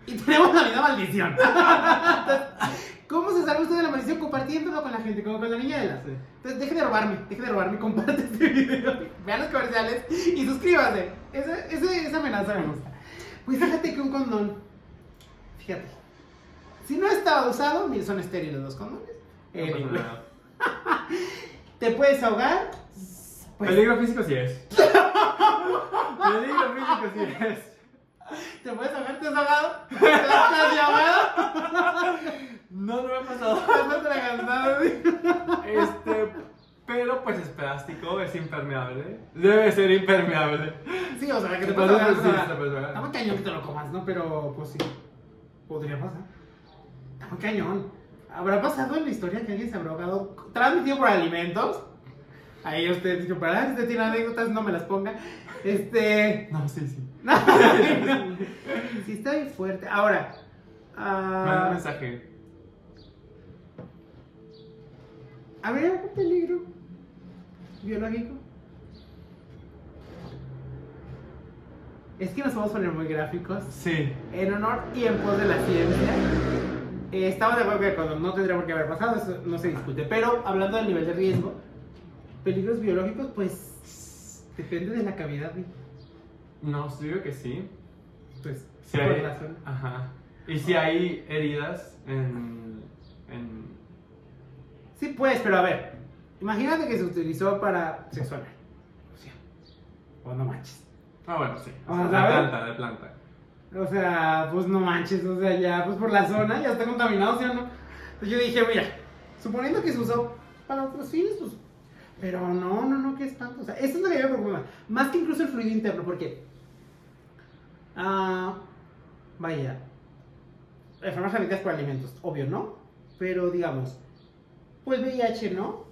Y tenemos la misma maldición. ¿Cómo se salva usted de la maldición? Compartiéndolo con la gente, como con la niña del aro. Sí. Entonces, deje de robarme, deje de robarme, comparte este video, vean los comerciales y suscríbase. Esa, esa, esa amenaza me gusta. Pues fíjate que un condón, fíjate, si no estaba usado, son estériles los condones. No nada. ¿Te puedes ahogar? Pues, Peligro físico sí es. Peligro físico sí es. ¿Te puedes ahogar? ¿Te has ahogado? ¿Te has ahogado? No, no me ha pasado. ¿Te has atragantado? Este, pero pues es plástico, es impermeable. Debe ser impermeable. Sí, o sea, que te Te puedes puedes ahogar. sí, o sea, te puedes ahogar. Está muy cañón que te lo comas, ¿no? Pero, pues sí, podría pasar. Está muy cañón. ¿Habrá pasado en la historia que alguien se habrá ahogado transmitido por alimentos? Ahí usted dice, para si usted tiene anécdotas, no me las ponga. Este... No, sí, sí. sí, está bien fuerte. Ahora... Manda un mensaje. A ver, ¿algún peligro biológico? Es que nos vamos a poner muy gráficos. Sí. En honor y en pos de la ciencia, eh, estamos de acuerdo que cuando no tendría por qué haber pasado, eso no se discute. Pero hablando del nivel de riesgo, peligros biológicos, pues depende de la cavidad. No, yo digo que sí. Pues, por hay- razón. Ajá. ¿Y si hay heridas en, en... Sí, pues, pero a ver. Imagínate que se utilizó para sexual. O sea, o no manches. Ah, bueno, sí. Ah, de ¿sabes? planta, de planta. O sea, pues no manches, o sea, ya, pues por la zona ya está contaminado, ¿sí o no? Entonces yo dije, mira, suponiendo que se usó para otros fines, pues. Pero no, no, no, qué espanto. O sea, eso es lo que me preocupa. Más que incluso el fluido interno, porque. Ah. vaya. Enfermedades sanitarias por alimentos, obvio, ¿no? Pero digamos, pues VIH, ¿no?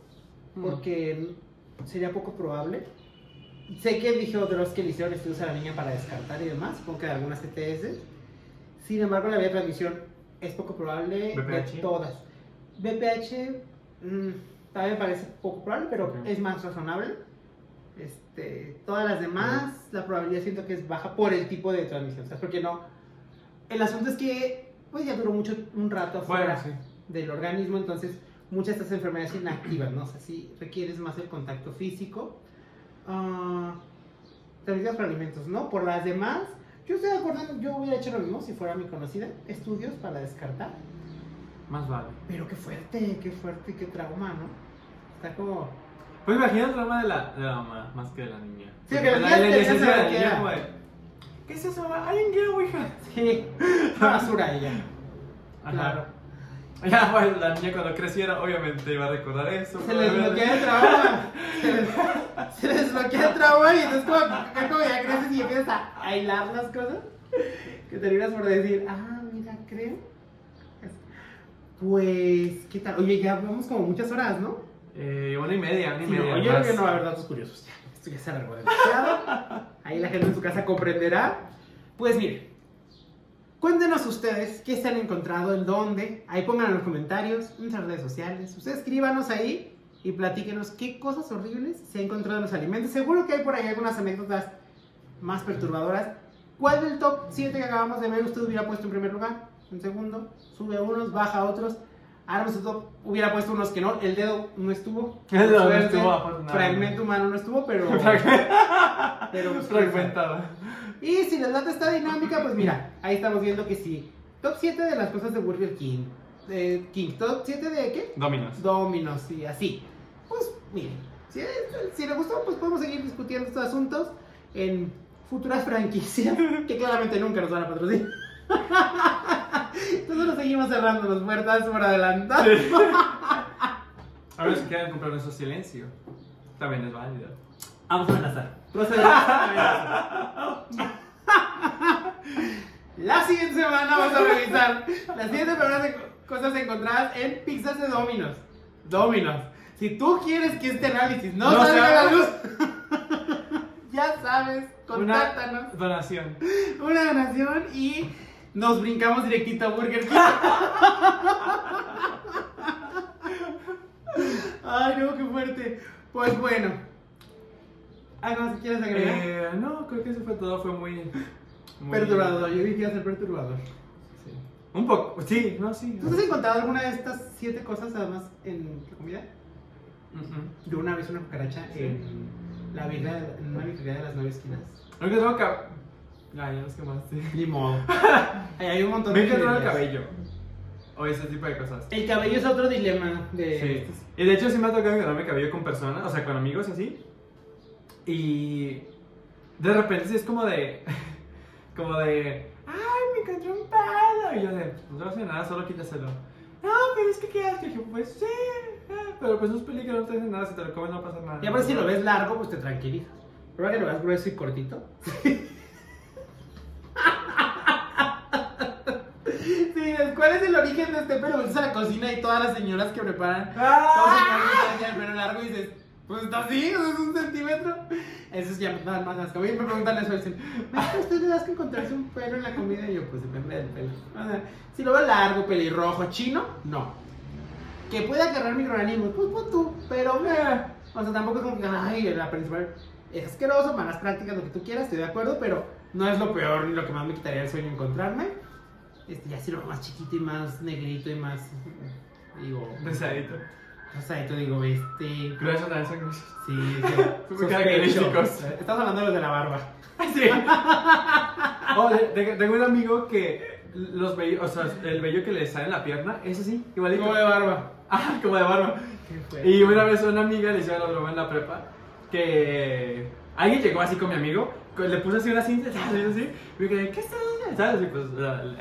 Mm. Porque sería poco probable. Sé que dije otros que le hicieron estudios a la niña para descartar y demás, supongo que de algunas ETS. Sin embargo, la vía de transmisión es poco probable de BPH. todas. BPH mm, también me parece poco probable, pero Ok. es más razonable. Este, todas las demás, la probabilidad siento que es baja por el tipo de transmisión. ¿Sabes? Porque no. El asunto es que pues ya duró mucho un rato afuera Bueno, sí. del organismo, entonces muchas de estas enfermedades inactivas, ¿no? O sea, sí requieres más el contacto físico. Transmitidas por alimentos, ¿no? Por las demás, yo estoy de acuerdo, yo hubiera hecho lo mismo si fuera mi conocida, estudios para descartar. Más vale. Pero qué fuerte, qué fuerte, qué trauma, ¿no? Está como... Pues imagina el trauma de la, de la mamá más que de la niña. Sí, que la niña inocencia que de la niña ¿Qué es eso, mamá? ¡Alguien quiere hija! Sí, basura ella. Ajá. Claro. Ya, pues la niña cuando creciera, obviamente iba a recordar eso. Se les desbloquea el trauma. Se les, se les desbloquea el trauma y entonces como, ya creces y empiezas a, hilar las cosas. Que terminas por decir, ah, mira, creo. Pues, ¿qué tal? Oye, ya vamos como muchas horas, ¿no? Eh, una y media, una y Sí, media. creo más. que no va a haber datos curiosos. Ya, esto ya se alargó demasiado. Ahí la gente en su casa comprenderá. Pues miren, cuéntenos ustedes qué se han encontrado, en dónde. Ahí pongan en los comentarios, en nuestras redes sociales. Ustedes escríbanos ahí y platíquenos qué cosas horribles se han encontrado en los alimentos. Seguro que hay por ahí algunas anécdotas más perturbadoras. ¿Cuál del top 7 que acabamos de ver usted hubiera puesto en primer lugar? En segundo, sube unos, baja otros. Ahora su top hubiera puesto unos que no, el dedo no estuvo. El dedo no estuvo. Fragmento humano no estuvo, pero. pero Fragmentada. Y si les late esta dinámica, pues mira, ahí estamos viendo que sí. Top 7 de las cosas de Burger King. Eh, King. Top 7 de qué? Dominos. Dominos y así. Pues miren, si, si les gustó, pues podemos seguir discutiendo estos asuntos en futuras franquicias que claramente nunca nos van a patrocinar. Entonces nos seguimos cerrando las puertas por adelantado. A ver si quieren comprar nuestro silencio. También es válido. Vamos a amenazar. Procedemos a amenazar. La siguiente semana vamos a revisar las siguientes cosas encontradas en pizzas de Dominos. Dominos. Si tú quieres que este análisis no, No salga a la luz, ya sabes, contáctanos. Una donación. Una donación y nos brincamos directito a Burger King. Ay, no, qué fuerte. Pues bueno. ¿Algo más que quieras agregar? Eh, no, creo que eso fue todo. Fue muy. muy- Perturbador, yo dije que iba a ser perturbador. Sí. Un poco. Sí, no, sí. ¿Tú has encontrado alguna de estas siete cosas además en tu comida? Mm, Yo una vez una cucaracha Sí. en la en una birrería de las nueve esquinas. Que tengo cab- Ya, ya los quemaste. Ni modo. Ahí hay un montón Me de he quedado el cabello. O ese tipo de cosas. El cabello es otro dilema de Sí. estos. Y de hecho sí me ha tocado quedarme cabello con personas, o sea, con amigos así. Y de repente sí es como de, como de, ay, me encontré un pelo. Y yo de, pues no hace nada, solo quítaselo. No, pero es que qué. Y dije, pues sí, pero pues no es peligro, no te hace nada, si te lo comes no pasa nada. Y aparte si lo ves largo, pues te tranquilizas. Prueba que lo veas grueso y cortito. Sí, ¿cuál es el origen de este pelo? Pues es a la cocina y todas las señoras que preparan ¡Ah! Todos se ponen el pelo largo y dices, pues está así, es un centímetro. Eso es ya nada más asco. A me preguntan eso, dicen, ¿maestra, usted le das que encontrarse un pelo en la comida? Y yo, pues depende del pelo. Si lo veo largo, pelirrojo, chino, no. Que pueda agarrar microorganismos, pues pon tú, pero o sea, tampoco es como que, ay, la principal es asqueroso, malas prácticas, lo que tú quieras, estoy de acuerdo, pero no es lo peor ni lo que más me quitaría el sueño encontrarme. Este, ya si lo veo más chiquito y más negrito y más, digo, Deseadito. rosadito, digo, este... También son gruesos. Sí, sí. Característicos. Estamos hablando de los de la barba. Sí. Oh, de- de- tengo un amigo que los vellos, o sea, el vello que le sale en la pierna, es así, igualito. Como de barba. Ah, como de barba. Y una vez una amiga le hizo la broma en la prepa que alguien llegó así con mi amigo, le puso así una cinta, ¿sabes? Así, y me quedé, ¿qué estás haciendo? ¿Sabes? Y pues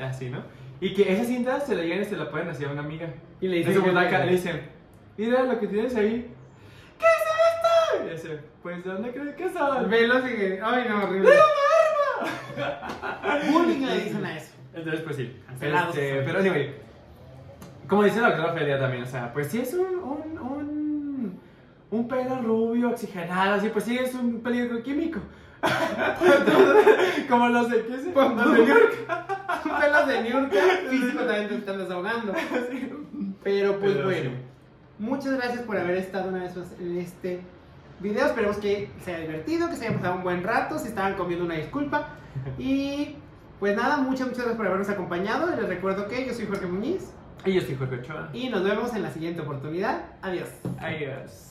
así, ¿no? Y que esa cinta se la llegan y se la pueden hacer a una amiga. Y le dicen, le dicen, mira lo que tienes ahí. ¿Qué es esto? Y dice, pues ¿de dónde crees que son? Velo así que, ay no, horrible. Bullying le dicen a eso. Entonces, pues sí. Cancelados. Este, pero anyway, como dice la doctora Felia también, o sea, pues sí es un, un, un, un pelo rubio, oxigenado, así, pues sí es un peligro químico. como los de, ¿qué? Pues, Los de New York. Pelos de New York, físico también te están desahogando. Pero pues Pero bueno, sí. Muchas gracias por haber estado una vez más en este video. Esperemos que se haya divertido, que se haya pasado un buen rato. Si estaban comiendo, una disculpa. Y pues nada, muchas, muchas gracias por habernos acompañado. Y les recuerdo que yo soy Jorge Muñiz Y yo soy Jorge Ochoa. y nos vemos en la siguiente oportunidad. Adiós. Adiós.